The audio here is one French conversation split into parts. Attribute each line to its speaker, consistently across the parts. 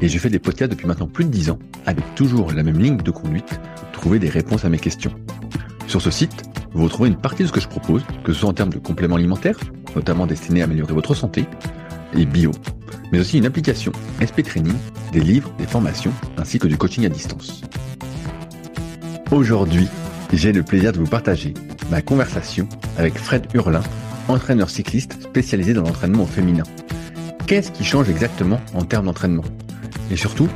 Speaker 1: et je fais des podcasts depuis maintenant plus de 10 ans avec toujours la même ligne de conduite, trouver des réponses à mes questions. Sur ce site, vous retrouvez une partie de ce que je propose, que ce soit en termes de compléments alimentaires, notamment destinés à améliorer votre santé, et bio, mais aussi une application SP Training, des livres, des formations, ainsi que du coaching à distance. Aujourd'hui, j'ai le plaisir de vous partager ma conversation avec Fred Hurlin, entraîneur cycliste spécialisé dans l'entraînement féminin. Qu'est-ce qui change exactement en termes d'entraînement? Et surtout,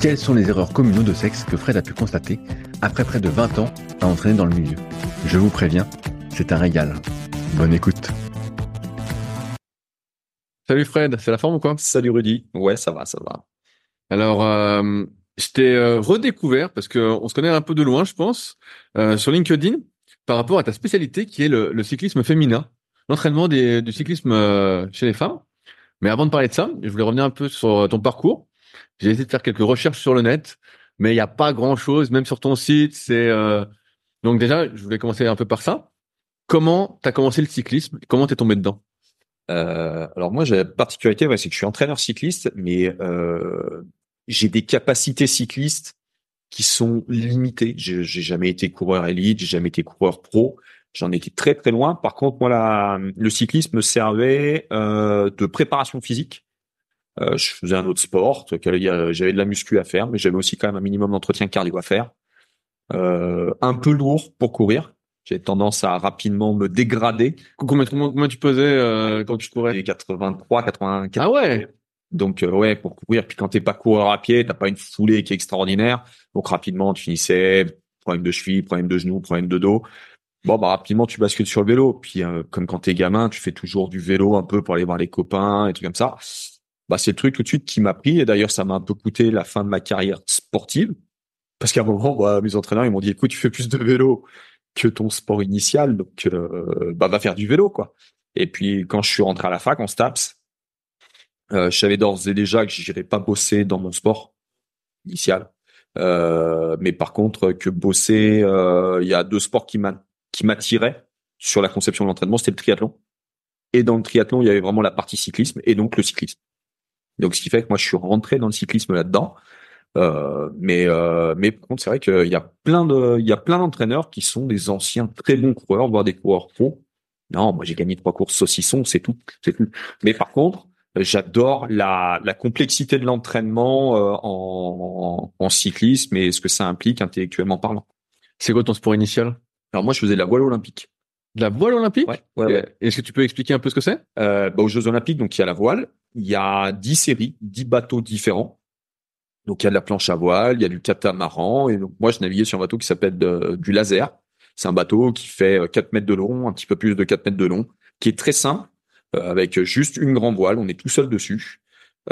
Speaker 1: quelles sont les erreurs communes de sexe que Fred a pu constater après près de 20 ans à entraîner dans le milieu? Je vous préviens, c'est un régal. Bonne écoute. Salut Fred, c'est la forme ou quoi?
Speaker 2: Salut Rudy. Ouais, ça va, ça va.
Speaker 1: Alors, euh, je t'ai euh, redécouvert parce que on se connaît un peu de loin, je pense, euh, sur LinkedIn par rapport à ta spécialité qui est le, le cyclisme féminin, l'entraînement du cyclisme euh, chez les femmes. Mais avant de parler de ça, je voulais revenir un peu sur ton parcours. J'ai essayé de faire quelques recherches sur le net, mais il n'y a pas grand-chose, même sur ton site. C'est euh, donc déjà, je voulais commencer un peu par ça. Comment t'as commencé le cyclisme? Comment t'es tombé dedans?
Speaker 2: Euh, Alors moi, j'ai la particularité, ouais, c'est que je suis entraîneur cycliste, mais euh, j'ai des capacités cyclistes qui sont limitées. J'ai jamais été coureur élite, j'ai jamais été coureur pro. J'en étais très très loin. Par contre, moi, le cyclisme me servait euh, de préparation physique. Euh, je faisais un autre sport, j'avais de la muscu à faire, mais j'avais aussi quand même un minimum d'entretien cardio à faire. Euh, un peu lourd pour courir. J'ai tendance à rapidement me dégrader.
Speaker 1: Combien, combien tu pesais euh, quand tu courais?
Speaker 2: 83, 84.
Speaker 1: Ah ouais?
Speaker 2: Donc euh, ouais, pour courir. Puis quand t'es pas coureur à pied, t'as pas une foulée qui est extraordinaire. Donc rapidement, tu finissais problème de cheville, problème de genou, problème de dos. Bon bah rapidement, tu bascules sur le vélo. Puis euh, comme quand t'es gamin, tu fais toujours du vélo un peu pour aller voir les copains et trucs comme ça. Bah c'est le truc tout de suite qui m'a pris. Et d'ailleurs, ça m'a un peu coûté la fin de ma carrière sportive parce qu'à un moment, bah, mes entraîneurs ils m'ont dit écoute, tu fais plus de vélo que ton sport initial, donc euh, bah va faire du vélo quoi. Et puis quand je suis rentré à la fac en STAPS, euh, je savais d'ores et déjà que j'irais pas bosser dans mon sport initial. Euh, mais par contre que bosser, il y a deux sports qui m'attiraient sur la conception de l'entraînement, c'était le triathlon. Et dans le triathlon, il y avait vraiment la partie cyclisme et donc le cyclisme. Donc ce qui fait que moi je suis rentré dans le cyclisme là-dedans. Euh, mais euh, mais par contre, c'est vrai qu'il y a plein de il y a plein d'entraîneurs qui sont des anciens très bons coureurs, voire des coureurs pro. Non, moi j'ai gagné trois courses saucisson, c'est tout, c'est tout. Mais par contre, j'adore la, la complexité de l'entraînement euh, en, en, cyclisme et ce que ça implique intellectuellement parlant.
Speaker 1: C'est quoi ton sport initial?
Speaker 2: Alors moi, je faisais de la voile olympique.
Speaker 1: De la voile olympique?
Speaker 2: Ouais. ouais,
Speaker 1: Est-ce que tu peux expliquer un peu ce que c'est?
Speaker 2: Euh, bah, Aux Jeux olympiques, donc il y a la voile, il y a dix séries, dix bateaux différents. Donc il y a de la planche à voile, il y a du catamaran. Et donc moi, je naviguais sur un bateau qui s'appelle du laser. C'est un bateau qui fait 4 mètres de long, un petit peu plus de 4 mètres de long, qui est très simple, euh, avec juste une grande voile. On est tout seul dessus.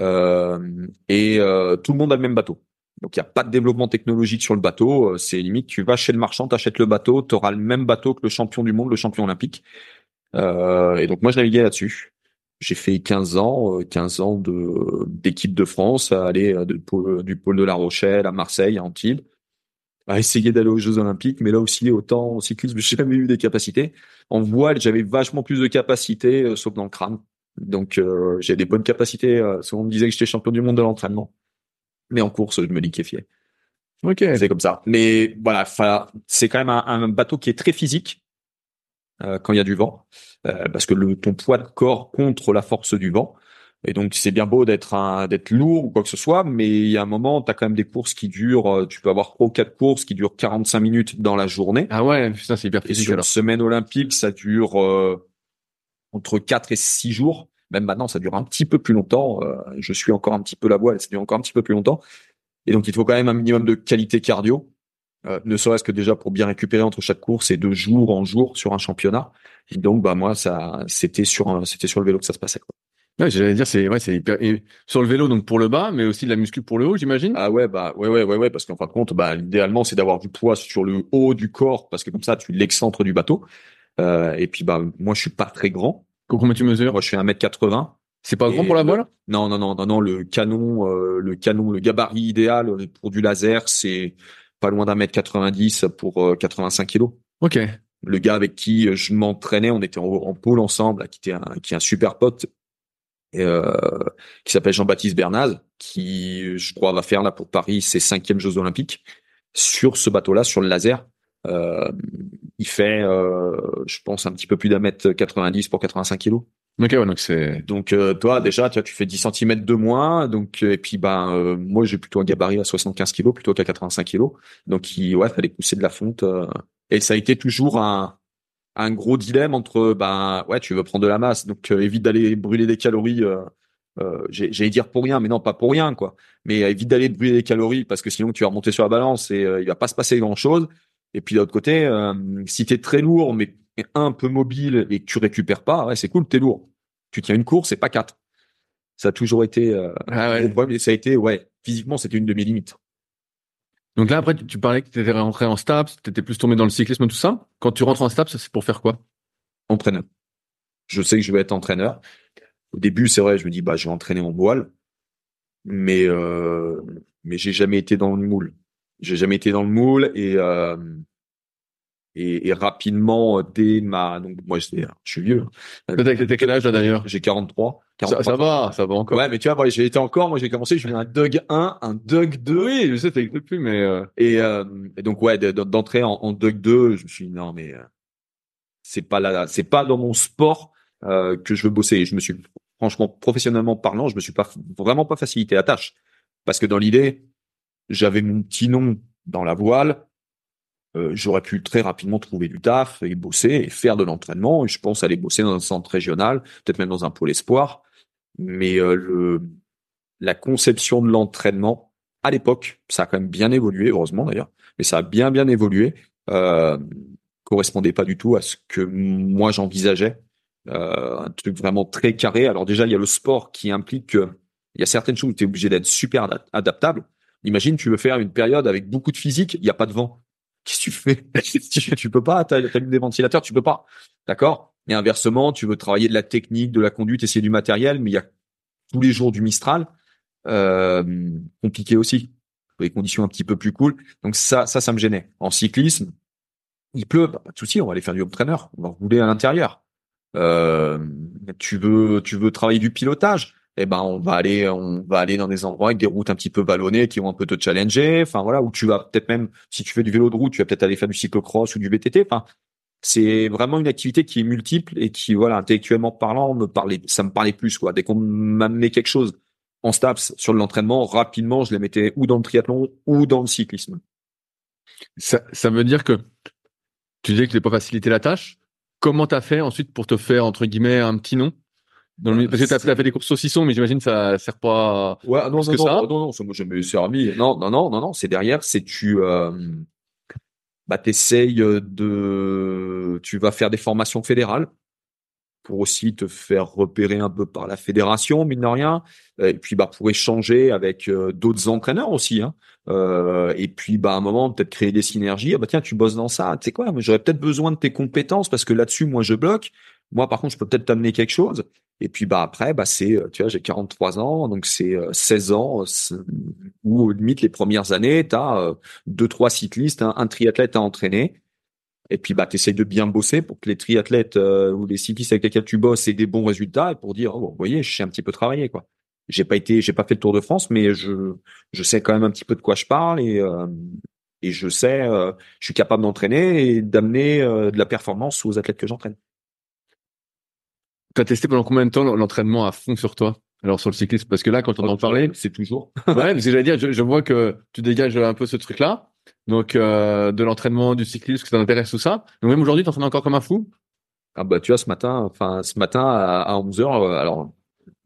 Speaker 2: Euh, et euh, tout le monde a le même bateau. Donc il n'y a pas de développement technologique sur le bateau. C'est limite, tu vas chez le marchand, t'achètes le bateau, tu auras le même bateau que le champion du monde, le champion olympique. et donc moi, je naviguais là-dessus. J'ai fait 15 ans, 15 euh, ans de d'équipe de France, à aller euh, du pôle de La Rochelle à Marseille, à Antibes, à essayer d'aller aux Jeux Olympiques. Mais là aussi, autant en cyclisme, j'ai jamais eu des capacités. En voile, j'avais vachement plus de capacités, euh, sauf dans le crâne. Donc, j'ai des bonnes capacités. souvent, on me disait que j'étais champion du monde de l'entraînement. Mais en course, je me liquéfiais.
Speaker 1: Ok.
Speaker 2: C'est comme ça. Mais voilà, c'est quand même un, bateau qui est très physique quand il y a du vent. Euh, parce que le, ton poids de corps contre la force du vent. Et donc c'est bien beau d'être d'être lourd ou quoi que ce soit, mais il y a un moment, tu as quand même des courses qui durent, euh, tu peux avoir trois ou quatre courses qui durent 45 minutes dans la journée.
Speaker 1: Ah ouais, ça c'est hyper physique.
Speaker 2: sur une semaine olympique, ça dure euh, entre 4 et 6 jours. Même maintenant, ça dure un petit peu plus longtemps. je suis encore un petit peu la voile, ça dure encore un petit peu plus longtemps. Et donc il faut quand même un minimum de qualité cardio. Euh, ne serait-ce que déjà pour bien récupérer entre chaque course et de jour en jour sur un championnat. Et donc, bah moi, ça, c'était sur, c'était sur le vélo que ça se passait. Quoi.
Speaker 1: Ouais, j'allais dire, c'est ouais, c'est hyper sur le vélo donc pour le bas, mais aussi de la muscu pour le haut, j'imagine?
Speaker 2: Ah ouais, bah ouais, ouais, ouais, ouais, parce qu'en fin de compte, bah idéalement, c'est d'avoir du poids sur le haut du corps, parce que comme ça, tu l'excentres du bateau. Euh, et puis bah moi, je suis pas très grand.
Speaker 1: Combien tu mesures?
Speaker 2: Moi, je fais 1m80.
Speaker 1: C'est pas grand pour la voile
Speaker 2: Non, non, non, non, non. Le canon, euh, le canon, le gabarit idéal pour du laser, c'est pas loin d'un mètre 90 pour 85 euh, kilos.
Speaker 1: Ok.
Speaker 2: Le gars avec qui je m'entraînais, on était en, en pôle ensemble, qui était un, qui est un super pote, euh, qui s'appelle Jean-Baptiste Bernaz, qui, je crois, va faire là pour Paris ses cinquièmes Jeux Olympiques sur ce bateau-là, sur le laser. Euh, il fait, euh, je pense, un petit peu plus d'un mètre 90 pour 85 kilos.
Speaker 1: Ok, ouais, donc c'est.
Speaker 2: Donc euh, toi déjà, tu vois, tu fais 10 cm de moins, donc et puis ben euh, moi j'ai plutôt un gabarit à 75 kilos plutôt qu'à 85 kilos. Donc il ouais, fallait pousser de la fonte et ça a été toujours un un gros dilemme entre ben ouais tu veux prendre de la masse donc euh, évite d'aller brûler des calories euh, euh, j'allais dire pour rien mais non pas pour rien quoi mais évite d'aller brûler des calories parce que sinon tu vas remonter sur la balance et il va pas se passer grand chose et puis de l'autre côté si tu es très lourd mais un peu mobile et que tu récupères pas ouais c'est cool t'es lourd tu tiens une course et pas quatre ça a toujours été ah ouais. ça a été ouais physiquement c'était une de mes limites
Speaker 1: donc là, après, tu, parlais que tu étais rentré en STAPS, tu étais plus tombé dans le cyclisme, tout ça. Quand tu rentres en STAPS, c'est pour faire quoi?
Speaker 2: Entraîneur. Je sais que je vais être entraîneur. Au début, c'est vrai, je me dis, bah, je vais entraîner en voile. Mais, euh, mais j'ai jamais été dans le moule. J'ai jamais été dans le moule et, euh, et, et, rapidement, dès ma, donc moi, je, je suis vieux.
Speaker 1: T'as quel âge là d'ailleurs?
Speaker 2: J'ai 43.
Speaker 1: Ça, ça, va, ça va encore.
Speaker 2: Ouais, mais tu vois, j'ai été encore, moi j'ai commencé, je faisais un Doug 1, un Doug 2.
Speaker 1: Oui, je sais, n'existe plus, mais... Euh...
Speaker 2: Et, euh, et, donc, ouais, d'entrer en, en Doug 2, je me suis dit, non, mais euh, c'est pas là, c'est pas dans mon sport euh, que je veux bosser. Et je me suis, franchement, professionnellement parlant, je me suis pas vraiment pas facilité la tâche. Parce que dans l'idée, j'avais mon petit nom dans la voile, euh, j'aurais pu très rapidement trouver du taf et bosser et faire de l'entraînement. Et je pense aller bosser dans un centre régional, peut-être même dans un pôle espoir. Mais euh, le, la conception de l'entraînement, à l'époque, ça a quand même bien évolué, heureusement d'ailleurs, mais ça a bien bien évolué. Euh, correspondait pas du tout à ce que moi j'envisageais. Euh, un truc vraiment très carré. Alors déjà, il y a le sport qui implique que il y a certaines choses où tu es obligé d'être super adaptable. Imagine, tu veux faire une période avec beaucoup de physique, il n'y a pas de vent. Qu'est-ce que tu fais? Tu, peux pas, t'as as des ventilateurs, tu peux pas. D'accord? Et inversement, tu veux travailler de la technique, de la conduite, essayer du matériel, mais il y a tous les jours du Mistral, euh, compliqué aussi. Les conditions un petit peu plus cool. Donc ça, ça, ça me gênait. En cyclisme, il pleut, bah, pas de souci, on va aller faire du home trainer, on va rouler à l'intérieur. Euh, tu veux, tu veux travailler du pilotage eh ben on va aller on va aller dans des endroits avec des routes un petit peu vallonnées qui vont un peu te challenger. Enfin voilà où tu vas peut-être même si tu fais du vélo de route tu vas peut-être aller faire du cyclocross ou du VTT enfin c'est vraiment une activité qui est multiple et qui voilà intellectuellement parlant me parlait ça me parlait plus quoi. Dès qu'on m'amenait quelque chose en STAPS sur l'entraînement rapidement je les mettais ou dans le triathlon ou dans le cyclisme.
Speaker 1: Ça, ça veut dire que tu disais que tu pas facilité la tâche. Comment t'as fait ensuite pour te faire entre guillemets un petit nom? Dans le... Parce que t'as as fait des courses saucissons, mais j'imagine ça sert pas.
Speaker 2: Ouais, non, non,
Speaker 1: que
Speaker 2: non,
Speaker 1: ça.
Speaker 2: non, non, non, moi jamais servi. Non, non, non, non, non, c'est derrière, c'est tu, euh, bah, t'essayes de, tu vas faire des formations fédérales pour aussi te faire repérer un peu par la fédération, mine de rien. Et puis, bah, pour échanger avec euh, d'autres entraîneurs aussi. Hein. Euh, et puis, bah, à un moment, peut-être créer des synergies. Ah, bah, tiens, tu bosses dans ça. Tu sais quoi J'aurais peut-être besoin de tes compétences parce que là-dessus, moi, je bloque. Moi, par contre, je peux peut-être t'amener quelque chose. Et puis bah après, bah c'est, euh, tu vois, j'ai 43 ans, donc c'est 16 euh, ans où limite les premières années, tu as euh, deux trois cyclistes, un, triathlète à entraîner. Et puis bah t'essayes de bien bosser pour que les triathlètes ou les cyclistes avec lesquels tu bosses aient des bons résultats et pour dire, oh, vous voyez, je sais un petit peu travailler quoi. J'ai pas été, j'ai pas fait le Tour de France, mais je je sais quand même un petit peu de quoi je parle et et je sais, je suis capable d'entraîner et d'amener de la performance aux athlètes que j'entraîne.
Speaker 1: Tu as testé pendant combien de temps l'entraînement à fond sur toi? Alors sur le cyclisme parce que là quand on en parlait
Speaker 2: c'est toujours.
Speaker 1: Ouais parce que j'allais dire je, vois que tu dégages un peu ce truc là donc euh, de l'entraînement du cyclisme que ça t'intéresse tout ça? Donc même aujourd'hui tu t'entraînes encore comme un fou?
Speaker 2: Ah bah tu vois ce matin enfin ce matin à, 11 h euh, alors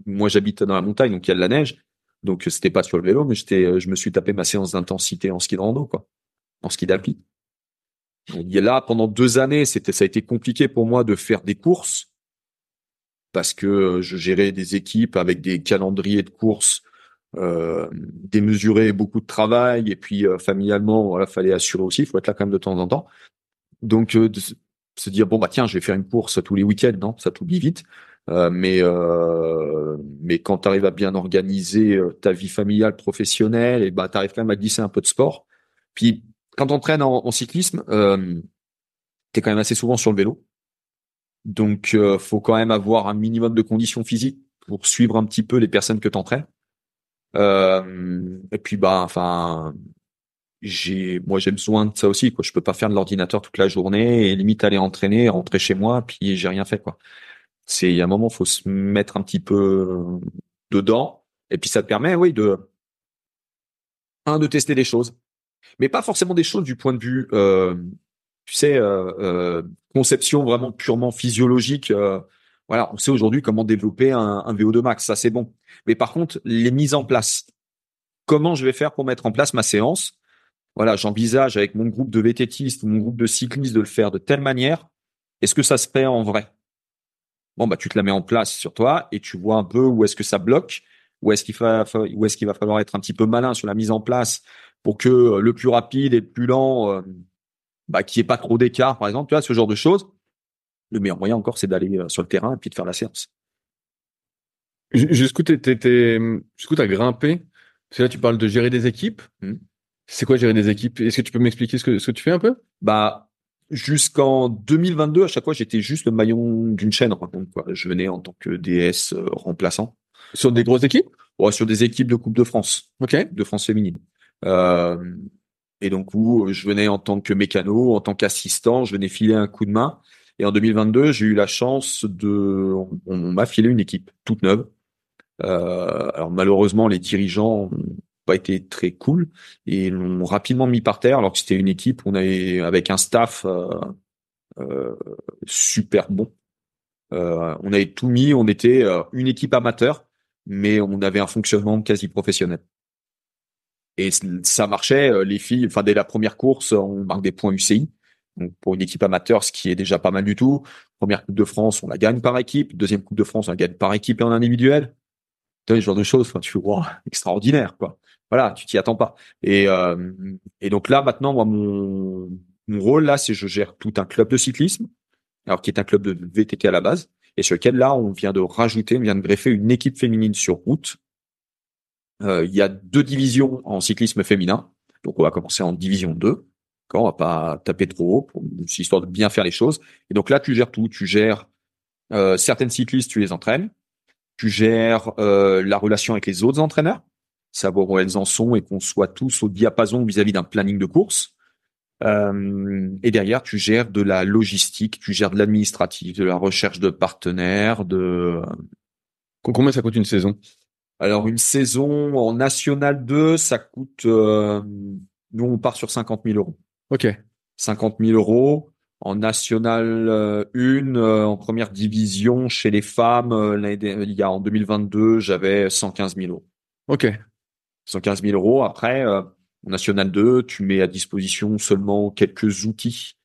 Speaker 2: moi j'habite dans la montagne donc il y a de la neige. Donc c'était pas sur le vélo mais j'étais euh, je me suis tapé ma séance d'intensité en ski de rando quoi. En ski d'alpi il y a là pendant deux années c'était ça a été compliqué pour moi de faire des courses parce que je gérais des équipes avec des calendriers de courses euh, démesurés, beaucoup de travail, et puis familialement, voilà, fallait assurer aussi, il faut être là quand même de temps en temps. Donc se dire bon bah tiens, je vais faire une course tous les week-ends, non, ça t'oublie vite. Euh, mais euh, mais quand tu arrives à bien organiser euh, ta vie familiale, professionnelle, et bah tu arrives quand même à glisser un peu de sport. Puis quand on entraîne en, cyclisme, euh, tu es quand même assez souvent sur le vélo. Donc euh, faut quand même avoir un minimum de conditions physiques pour suivre un petit peu les personnes que tu entraînes. Euh, et puis bah enfin j'ai moi j'ai besoin de ça aussi quoi. Je peux pas faire de l'ordinateur toute la journée et limite aller entraîner rentrer chez moi puis j'ai rien fait c'est il y a un moment faut se mettre un petit peu dedans. Et puis ça te permet oui de un de tester des choses. Mais pas forcément des choses du point de vue euh, tu sais euh, euh, conception vraiment purement physiologique euh, voilà on sait aujourd'hui comment développer un, un VO2 max ça c'est bon. Mais par contre les mises en place comment je vais faire pour mettre en place ma séance? Voilà, j'envisage avec mon groupe de VTTistes ou mon groupe de cyclistes de le faire de telle manière. Est-ce que ça se fait en vrai? Bon, bah, tu te la mets en place sur toi et tu vois un peu où est-ce que ça bloque, où est-ce qu'il va, où est-ce qu'il va falloir être un petit peu malin sur la mise en place pour que le plus rapide et le plus lent, bah, qu'il n'y ait pas trop d'écart, par exemple, tu vois, ce genre de choses. Le meilleur moyen encore, c'est d'aller euh, sur le terrain et puis de faire la séance.
Speaker 1: Jusqu'où jusqu'où t'as grimpé? Parce que là, tu parles de gérer des équipes. Mmh. C'est quoi gérer des équipes? Est-ce que tu peux m'expliquer ce que, ce que tu fais un peu?
Speaker 2: Bah, jusqu'en 2022, à chaque fois, j'étais juste le maillon d'une chaîne. Quoi. Je venais en tant que DS euh, remplaçant.
Speaker 1: Sur des grosses équipes?
Speaker 2: Ouais, sur des équipes de Coupe de France.
Speaker 1: Ok.
Speaker 2: De France féminine. Euh, et donc où je venais en tant que mécano, en tant qu'assistant, je venais filer un coup de main. Et en 2022, j'ai eu la chance de, on, m'a filé une équipe toute neuve. Euh, alors malheureusement, les dirigeants pas été très cool et l'ont rapidement mis par terre alors que c'était une équipe on avait avec un staff euh, euh, super bon. Euh, on avait tout mis, on était euh, une équipe amateur, mais on avait un fonctionnement quasi professionnel. Et ça marchait. Euh, les filles, enfin dès la première course, on marque des points UCI. Donc pour une équipe amateur, ce qui est déjà pas mal du tout. Première Coupe de France, on la gagne par équipe. Deuxième Coupe de France, on la gagne par équipe et en individuel. Ce genre de choses, tu vois, extraordinaire, quoi voilà, tu t'y attends pas. Et, euh, et donc là, maintenant, moi, mon, mon rôle là, c'est je gère tout un club de cyclisme, alors qui est un club de VTT à la base, et sur lequel là, on vient de rajouter, on vient de greffer une équipe féminine sur route. Euh, il y a deux divisions en cyclisme féminin, donc on va commencer en division 2. Quand on va pas taper trop haut, pour histoire de bien faire les choses. Et donc là, tu gères tout. Tu gères euh, certaines cyclistes, tu les entraînes. Tu gères euh, la relation avec les autres entraîneurs savoir où elles en sont et qu'on soit tous au diapason vis-à-vis d'un planning de course. Euh, et derrière, tu gères de la logistique, tu gères de l'administratif, de la recherche de partenaires, de...
Speaker 1: Combien ça coûte une saison?
Speaker 2: Alors, une saison en National 2, ça coûte... Euh, nous, on part sur 50 000 euros.
Speaker 1: Ok.
Speaker 2: 50 000 euros. En National 1, euh, en première division, chez les femmes, il y a en 2022, j'avais 115 000 euros.
Speaker 1: Ok.
Speaker 2: 115 000 euros. Après, euh, en National 2, tu mets à disposition seulement quelques outils,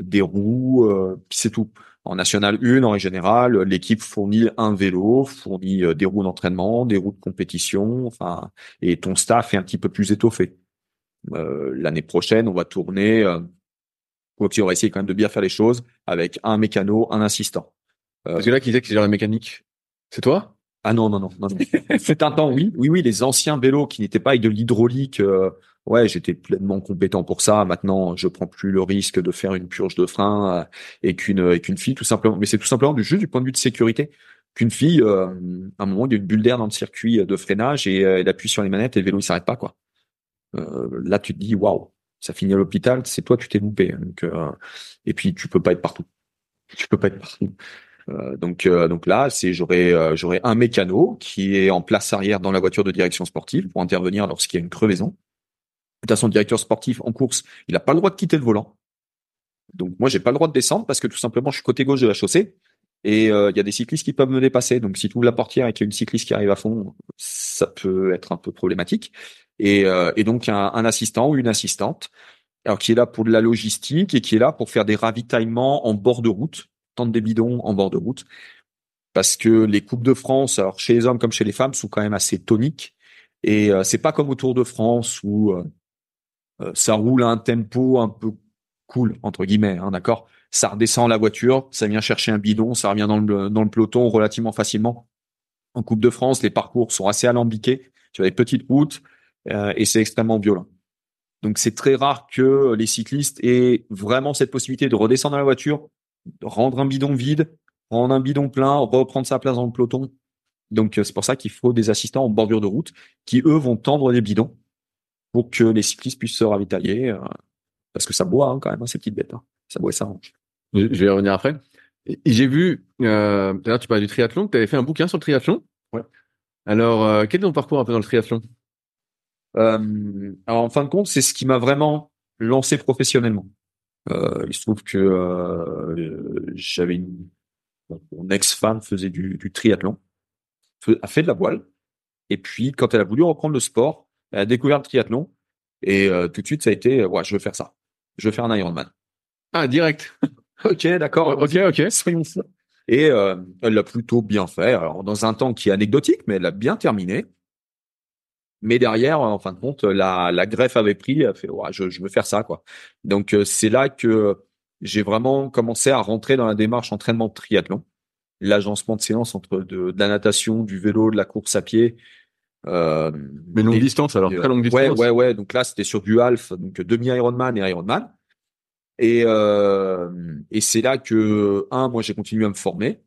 Speaker 2: des roues, euh, puis c'est tout. En National 1, en général, l'équipe fournit un vélo, fournit euh, des roues d'entraînement, des roues de compétition, enfin, et ton staff est un petit peu plus étoffé. Euh, L'année prochaine, on va tourner, euh, on va essayer quand même de bien faire les choses avec un mécano, un assistant.
Speaker 1: Parce que là, qui disait que c'est genre la mécanique, c'est toi?
Speaker 2: Ah non, non, non, non. C'est un temps, oui. Oui, oui, les anciens vélos qui n'étaient pas avec de l'hydraulique, euh, ouais, j'étais pleinement compétent pour ça. Maintenant, je prends plus le risque de faire une purge de frein euh, et qu'une et qu'une fille, tout simplement. Mais c'est tout simplement du juste du point de vue de sécurité. Qu'une fille, euh, à un moment, il y a une bulle d'air dans le circuit de freinage et elle appuie sur les manettes et le vélo il s'arrête pas, quoi. là, tu te dis, waouh, ça finit à l'hôpital, c'est toi, tu t'es loupé. Donc, et puis, tu peux pas être partout. Tu peux pas être partout. Euh, donc, euh, donc là, c'est j'aurai euh, j'aurai un mécano qui est en place arrière dans la voiture de direction sportive pour intervenir lorsqu'il y a une crevaison. Toute façon, le directeur sportif en course, il n'a pas le droit de quitter le volant. Donc moi, j'ai pas le droit de descendre parce que tout simplement, je suis côté gauche de la chaussée et il y a des cyclistes qui peuvent me dépasser. Donc si tu ouvres la portière et qu'il y a une cycliste qui arrive à fond, ça peut être un peu problématique. Et, et donc un, un assistant ou une assistante, alors qui est là pour de la logistique et qui est là pour faire des ravitaillements en bord de route tente des bidons en bord de route. parce que les coupes de France, alors chez les hommes comme chez les femmes, sont quand même assez toniques. Et euh, c'est pas comme au Tour de France où euh, euh, ça roule à un tempo un peu cool entre guillemets, hein, d'accord? Ça redescend la voiture, ça vient chercher un bidon, ça revient dans le dans le peloton relativement facilement. En Coupe de France, les parcours sont assez alambiqués. Tu as des petites routes et c'est extrêmement violent. Donc c'est très rare que les cyclistes aient vraiment cette possibilité de redescendre dans la voiture, rendre un bidon vide, prendre un bidon plein, reprendre sa place dans le peloton. Donc euh, c'est pour ça qu'il faut des assistants en bordure de route qui eux vont tendre les bidons pour que les cyclistes puissent se ravitailler euh, parce que ça boit hein, quand même hein, ces petites bêtes. Hein. Ça boit ça.
Speaker 1: Je vais revenir après. J'ai vu, euh, tu parlais du triathlon, tu avais fait un bouquin sur le triathlon.
Speaker 2: Ouais.
Speaker 1: Alors, euh, quel est ton parcours un peu dans le triathlon?
Speaker 2: Euh, Alors, en fin de compte, c'est ce qui m'a vraiment lancé professionnellement. Il se trouve que j'avais une mon ex-femme faisait du, du triathlon, a fait de la voile. Et puis, quand elle a voulu reprendre le sport, elle a découvert le triathlon. Et euh, tout de suite, ça a été, ouais, je veux faire ça. Je veux faire un Ironman.
Speaker 1: Ah, direct.
Speaker 2: ok, d'accord.
Speaker 1: Ok, ok.
Speaker 2: Soyons fous. Et euh, elle l'a plutôt bien fait. Alors, dans un temps qui est anecdotique, mais elle l'a bien terminé. Mais derrière, en fin de compte, la, la greffe avait pris. Elle fait, ouais, je, je veux faire ça, quoi. Donc, euh, c'est là que j'ai vraiment commencé à rentrer dans la démarche entraînement de triathlon, l'agencement de séance entre de, la natation, du vélo, de la course à pied.
Speaker 1: Euh, Mais longue distance alors, très longue distance.
Speaker 2: Ouais, ouais, ouais. Donc là, c'était sur du half, donc demi Ironman et Ironman. Et euh, et c'est là que un, moi, j'ai continué à me former.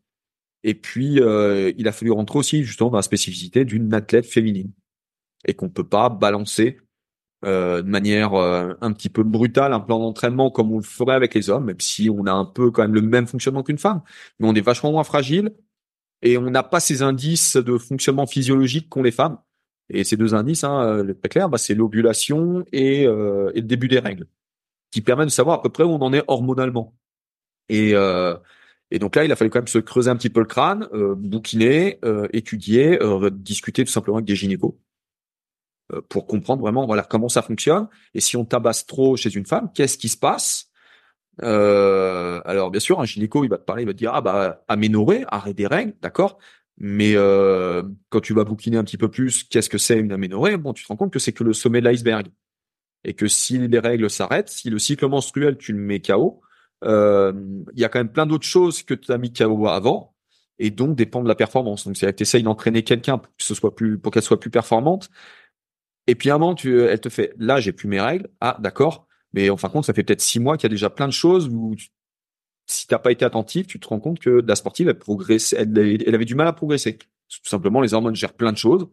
Speaker 2: Et puis, euh, il a fallu rentrer aussi justement dans la spécificité d'une athlète féminine et qu'on peut pas balancer euh, de manière euh, un petit peu brutale un plan d'entraînement comme on le ferait avec les hommes, même si on a un peu quand même le même fonctionnement qu'une femme, mais on est vachement moins fragile et on n'a pas ces indices de fonctionnement physiologique qu'ont les femmes. Et ces deux indices, hein, euh, très clair, bah, c'est l'ovulation et, euh, et, le début des règles, qui permettent de savoir à peu près où on en est hormonalement. Et, euh, et donc là, il a fallu quand même se creuser un petit peu le crâne, euh, bouquiner, étudier, discuter tout simplement avec des gynécos euh, pour comprendre vraiment voilà comment ça fonctionne. Et si on tabasse trop chez une femme, qu'est-ce qui se passe? Euh, Alors bien sûr, un gynéco il va te parler, il va te dire ah bah aménorrhée, arrêt des règles, d'accord. Mais euh, quand tu vas bouquiner un petit peu plus, qu'est-ce que c'est une aménorrhée Bon, tu te rends compte que c'est que le sommet de l'iceberg et que si les règles s'arrêtent, si le cycle menstruel tu le mets KO, euh, il y a quand même plein d'autres choses que tu as mis KO avant et donc dépend de la performance. Donc c'est que tu essayes d'entraîner quelqu'un pour ce soit plus pour qu'elle soit plus performante, et puis à un moment, tu, elle te fait, là, j'ai plus mes règles. Ah, d'accord. Mais en fin de compte, ça fait peut-être six mois qu'il y a déjà plein de choses où si t'as pas été attentif, tu te rends compte que la sportive, elle progresse, elle, elle, avait du mal à progresser. Tout simplement, les hormones gèrent plein de choses,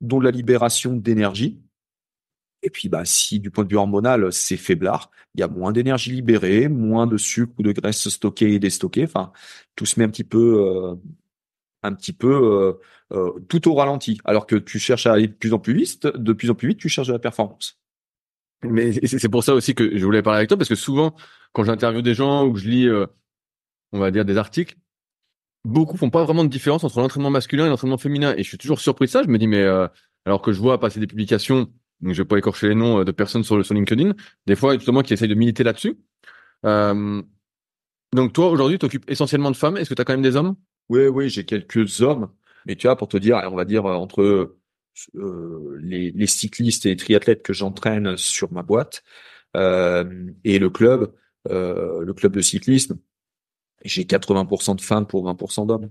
Speaker 2: dont la libération d'énergie. Et puis, bah, si du point de vue hormonal, c'est faiblard, il y a moins d'énergie libérée, moins de sucre ou de graisse stockée et déstockée. Enfin, tout se met un petit peu, euh, un petit peu euh, euh, tout au ralenti, alors que tu cherches à aller de plus en plus vite, de plus en plus vite, tu cherches de la performance.
Speaker 1: Mais c'est pour ça aussi que je voulais parler avec toi, parce que souvent, quand j'interviewe des gens ou que je lis, euh, on va dire, des articles, beaucoup font pas vraiment de différence entre l'entraînement masculin et l'entraînement féminin. Et je suis toujours surpris de ça. Je me dis, mais alors que je vois passer des publications, donc je vais pas écorcher les noms de personnes sur, sur LinkedIn, des fois justement qui essayent de militer là-dessus. donc toi, aujourd'hui, tu occupes essentiellement de femmes. Est-ce que tu as quand même des hommes?
Speaker 2: Oui, oui, j'ai quelques hommes, mais tu vois, pour te dire, on va dire euh, entre euh, les, cyclistes et les triathlètes que j'entraîne sur ma boîte euh, et le club, euh, le club de cyclisme, j'ai 80% de femmes pour 20% d'hommes.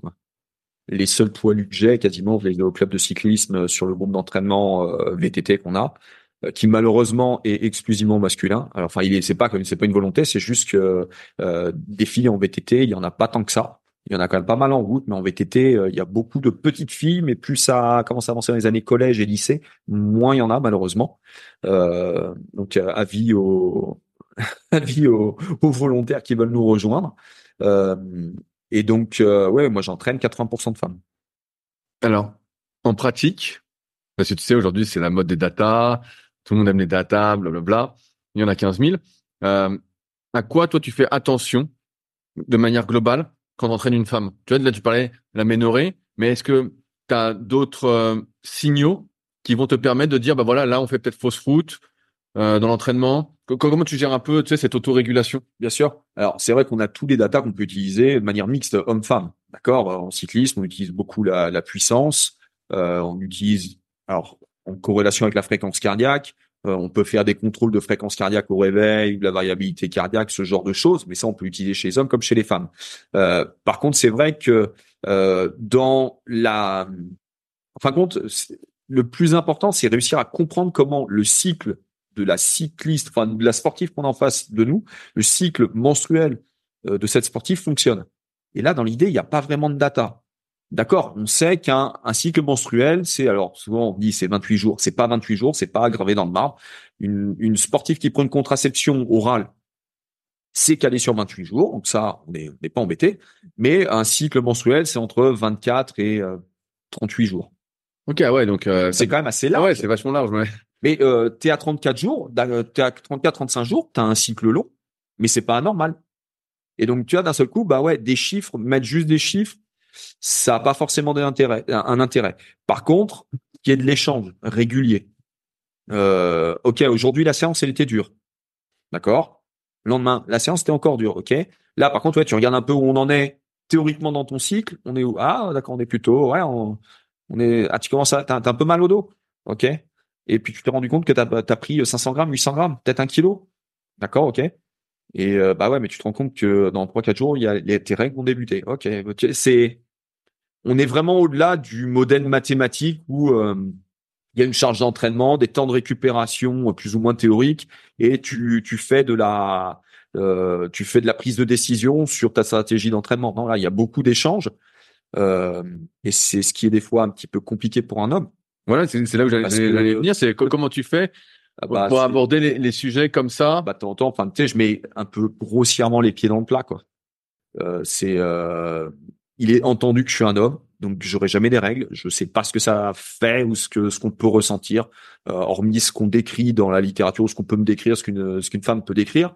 Speaker 2: Les seuls poilus que j'ai, quasiment, les au club de cyclisme sur le groupe d'entraînement VTT qu'on a, qui malheureusement est exclusivement masculin. Alors, enfin, il est, c'est pas c'est pas une volonté, c'est juste que des filles en VTT, il y en a pas tant que ça. Il y en a quand même pas mal en route, mais en VTT, euh, il y a beaucoup de petites filles, mais plus ça commence à avancer dans les années collège et lycée, moins il y en a malheureusement. Euh, donc euh, avis aux avis aux, aux, volontaires qui veulent nous rejoindre. Euh, et donc euh, ouais, moi j'entraîne 80% de femmes.
Speaker 1: Alors en pratique, parce que tu sais aujourd'hui c'est la mode des data, tout le monde aime les data, blablabla. Il y en a 15 000. Euh, à quoi toi tu fais attention de manière globale quand on entraîne une femme Tu vois, là, tu parlais de la ménorée, mais est-ce que tu as d'autres euh, signaux qui vont te permettre de dire, bah voilà, là, on fait peut-être fausse route euh, dans l'entraînement? Comment tu gères un peu tu sais, cette autorégulation?
Speaker 2: Bien sûr. Alors, c'est vrai qu'on a tous les datas qu'on peut utiliser de manière mixte homme-femme. D'accord? En cyclisme, on utilise beaucoup la, la puissance. Euh, on utilise alors en corrélation avec la fréquence cardiaque. Euh, on peut faire des contrôles de fréquence cardiaque au réveil, de la variabilité cardiaque, ce genre de choses. Mais ça, on peut l'utiliser chez les hommes comme chez les femmes. Euh, par contre, c'est vrai que euh, dans la, en fin compte, le plus important, c'est réussir à comprendre comment le cycle de la cycliste, enfin de la sportive qu'on a en face de nous, le cycle menstruel de cette sportive fonctionne. Et là, dans l'idée, il n'y a pas vraiment de data. D'accord, on sait qu'un un cycle menstruel, c'est alors souvent on dit c'est 28 jours, c'est pas 28 jours, c'est pas gravé dans le marbre. Une, une sportive qui prend une contraception orale, c'est calé sur 28 jours, donc ça on n'est pas embêté. Mais un cycle menstruel, c'est entre 24 et 38 euh, jours.
Speaker 1: Ok, ouais, donc euh,
Speaker 2: c'est quand même assez large.
Speaker 1: ouais, c'est vachement large. Ouais.
Speaker 2: Mais euh, t'es à 34 jours, t'es à 34-35 jours, t'as un cycle long, mais c'est pas anormal. Et donc tu as d'un seul coup, bah ouais, des chiffres, mettre juste des chiffres, ça n'a pas forcément d'intérêt, un intérêt. Par contre, qu'il y ait de l'échange régulier. Euh, ok, aujourd'hui la séance elle était dure, d'accord? Lendemain, la séance était encore dure, ok? Là, par contre, tu regardes un peu où on en est théoriquement dans ton cycle. On est où? Ah, d'accord, on est plutôt, ouais, on, est. Ah, tu commences à, t'as, un peu mal au dos, ok? Et puis tu t'es rendu compte que t'as, as pris 500 grammes, 800 grammes, peut-être un kilo, d'accord, ok? Et euh, bah ouais, mais tu te rends compte que dans trois quatre jours, il y a les, tes règles vont débuter. Ok, c'est on est vraiment au-delà du modèle mathématique où euh, il y a une charge d'entraînement, des temps de récupération plus ou moins théoriques, et tu, tu fais de la euh, tu fais de la prise de décision sur ta stratégie d'entraînement. Non, là, il y a beaucoup d'échanges, euh, et c'est ce qui est des fois un petit peu compliqué pour un homme.
Speaker 1: Voilà, c'est là où j'allais venir. C'est comment tu fais ah bah, pour aborder les, les, sujets comme ça?
Speaker 2: Bah, t'entends, enfin, tu sais, je mets un peu grossièrement les pieds dans le plat, quoi. Euh, c'est, euh, il est entendu que je suis un homme, donc j'aurai jamais des règles. Je sais pas ce que ça fait ou ce que ce qu'on peut ressentir, euh, hormis ce qu'on décrit dans la littérature ce qu'on peut me décrire, ce qu'une ce qu'une femme peut décrire.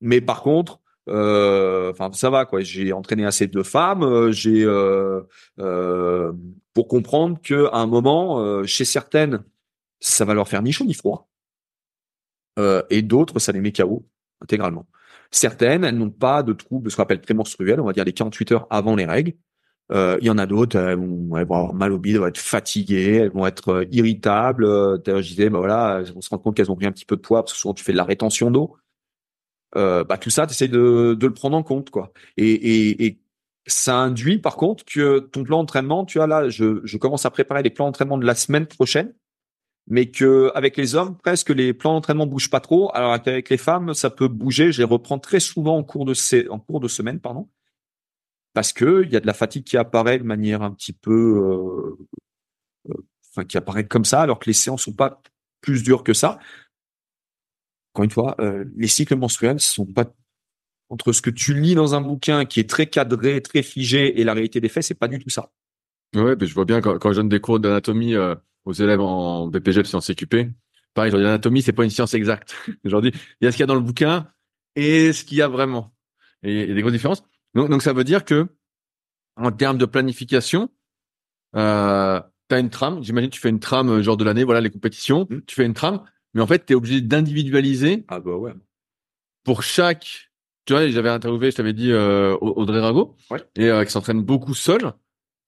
Speaker 2: Mais par contre, euh, enfin ça va quoi. J'ai entraîné assez de femmes. Euh, j'ai pour comprendre que à un moment, chez certaines, ça va leur faire ni chaud ni froid. Et d'autres, ça les met KO intégralement. Certaines, elles n'ont pas de troubles, ce qu'on appelle prémenstruels, on va dire les 48 heures avant les règles. Euh, il y en a d'autres, elles vont, avoir mal au bide, elles vont être fatiguées, elles vont être euh, irritables. Euh, je disais, bah voilà, on se rend compte qu'elles ont pris un petit peu de poids parce que souvent tu fais de la rétention d'eau. Euh, bah tout ça, tu essaies de, de, le prendre en compte, quoi. Et, et, et, ça induit par contre que ton plan d'entraînement, tu as là, je, je commence à préparer les plans d'entraînement de la semaine prochaine mais que avec les hommes presque les plans d'entraînement bougent pas trop. Alors qu'avec les femmes ça peut bouger. Je les reprends très souvent en cours de en cours de semaine pardon. Parce que il y a de la fatigue qui apparaît de manière un petit peu euh, euh, enfin qui apparaît comme ça alors que les séances sont pas plus dures que ça. Encore une fois euh, les cycles menstruels sont pas entre ce que tu lis dans un bouquin qui est très cadré très figé et la réalité des faits c'est pas du tout ça.
Speaker 1: Ouais mais je vois bien quand je donne des cours d'anatomie aux élèves en BPG de sciences CQP. Pareil, dis l'anatomie, c'est pas une science exacte. dis, il y a ce qu'il y a dans le bouquin et ce qu'il y a vraiment. Et il y a des grosses différences. Donc, donc ça veut dire que en termes de planification, euh, tu as une trame. J'imagine tu fais une trame euh, genre de l'année, voilà les compétitions. Mmh. Tu fais une trame, mais en fait tu es obligé d'individualiser.
Speaker 2: Ah bah ouais.
Speaker 1: Pour chaque, tu vois, j'avais interviewé, je t'avais dit euh, Audrey Rago,
Speaker 2: ouais.
Speaker 1: et euh, qui s'entraîne beaucoup seul.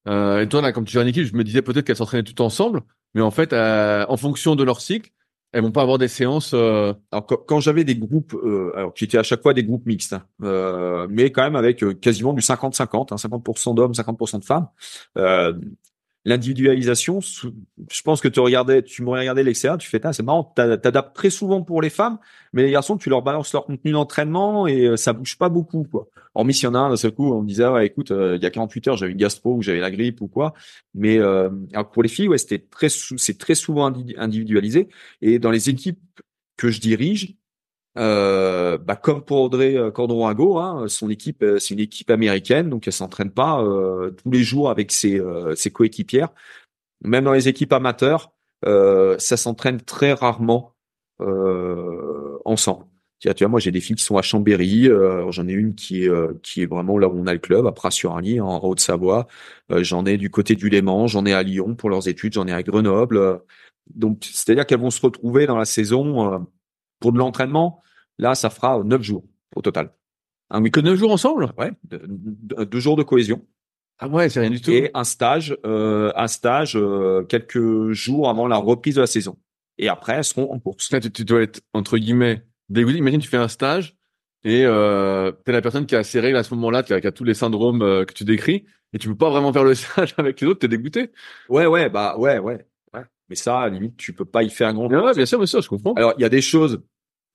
Speaker 1: Euh, et toi là, comme tu gères une équipe, je me disais peut-être qu'elles s'entraînaient tout ensemble. Mais en fait, euh, en fonction de leur cycle, elles vont pas avoir des séances. Euh...
Speaker 2: Alors quand, j'avais des groupes, euh, alors qui étaient à chaque fois des groupes mixtes, hein, mais quand même avec quasiment du 50-50, hein, 50% d'hommes, 50% de femmes. L'individualisation, je pense que tu regardais, tu m'aurais regardé l'excellent, tu fais, c'est marrant, t'adaptes très souvent pour les femmes, mais les garçons, tu leur balances leur contenu d'entraînement et euh, ça bouge pas beaucoup, quoi. Hormis s'il y en a un, d'un seul coup, on me disait, écoute, euh, il y a 48 heures, j'avais une gastro ou j'avais la grippe ou quoi. Mais euh, alors pour les filles, ouais, c'était c'est très souvent individualisé. Et dans les équipes que je dirige, euh, bah, comme pour Audrey euh, Cordon-Rago, hein, son équipe, euh, c'est une équipe américaine, donc elle s'entraîne pas euh, tous les jours avec ses, ses coéquipières. Même dans les équipes amateurs, ça s'entraîne très rarement ensemble. Tu vois, moi j'ai des filles qui sont à Chambéry, j'en ai une qui est qui est vraiment là où on a le club, à Pras-sur-Allier, en Haute-Savoie. j'en ai du côté du Léman, j'en ai à Lyon pour leurs études, j'en ai à Grenoble. donc c'est-à-dire qu'elles vont se retrouver dans la saison pour de l'entraînement Là, ça fera neuf jours au total.
Speaker 1: Un week-end neuf jours ensemble?
Speaker 2: Ouais, deux jours de cohésion.
Speaker 1: Ah ouais, c'est rien du tout.
Speaker 2: Et un stage, euh, un stage euh, quelques jours avant la reprise de la saison. Et après, elles seront en course.
Speaker 1: tu, tu dois être entre guillemets dégoûté. Imagine tu fais un stage et euh, t'es la personne qui a ses règles à ce moment-là, qui a, qui a tous les syndromes euh, que tu décris, et tu peux pas vraiment faire le stage avec les autres. T'es dégoûté.
Speaker 2: Ouais, ouais, bah ouais, ouais, ouais. Mais ça, à la limite, tu peux pas y faire grand.
Speaker 1: Ouais, bien sûr, bien sûr, je comprends.
Speaker 2: Alors, il y a des choses.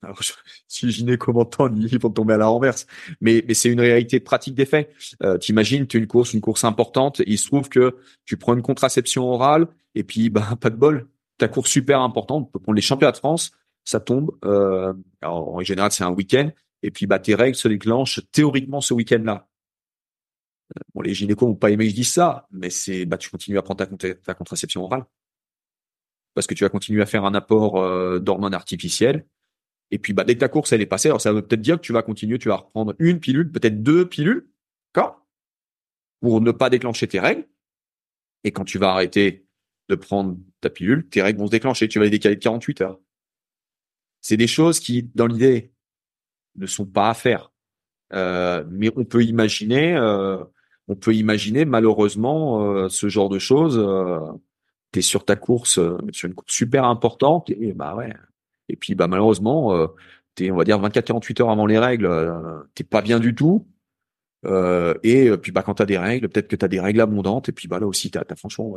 Speaker 2: Alors, gynéco m'entend, ils vont tomber à la renverse. Mais, mais c'est une réalité pratique des faits. Euh, T'imagines, tu une course, une course importante. et il se trouve que tu prends une contraception orale et puis, bah, pas de bol. Ta course super importante. Peux prendre les championnats de France. Ça tombe. Euh, alors, en général, c'est un week-end. Et puis, bah, tes règles se déclenchent théoriquement ce week-end-là. Euh, Bon, les gynécos vont pas aimer que je dise ça, mais c'est, bah, tu continues à prendre ta, ta contraception orale parce que tu vas continuer à faire un apport euh, d'hormones artificielles. Et puis, bah, dès que ta course elle est passée, alors ça veut peut-être dire que tu vas continuer, tu vas reprendre une pilule, peut-être deux pilules, d'accord, pour ne pas déclencher tes règles. Et quand tu vas arrêter de prendre ta pilule, tes règles vont se déclencher. Tu vas les décaler de 48 heures. C'est des choses qui, dans l'idée, ne sont pas à faire. Euh, mais on peut imaginer, euh, on peut imaginer malheureusement euh, ce genre de choses. Euh, T'es sur ta course, euh, sur une course super importante, et bah ouais. Et puis bah malheureusement, euh, t'es on va dire 24-48 heures avant les règles, euh, t'es pas bien du tout. Euh, et euh, puis bah quand t'as des règles, peut-être que t'as des règles abondantes, et puis bah là aussi t'as as franchement.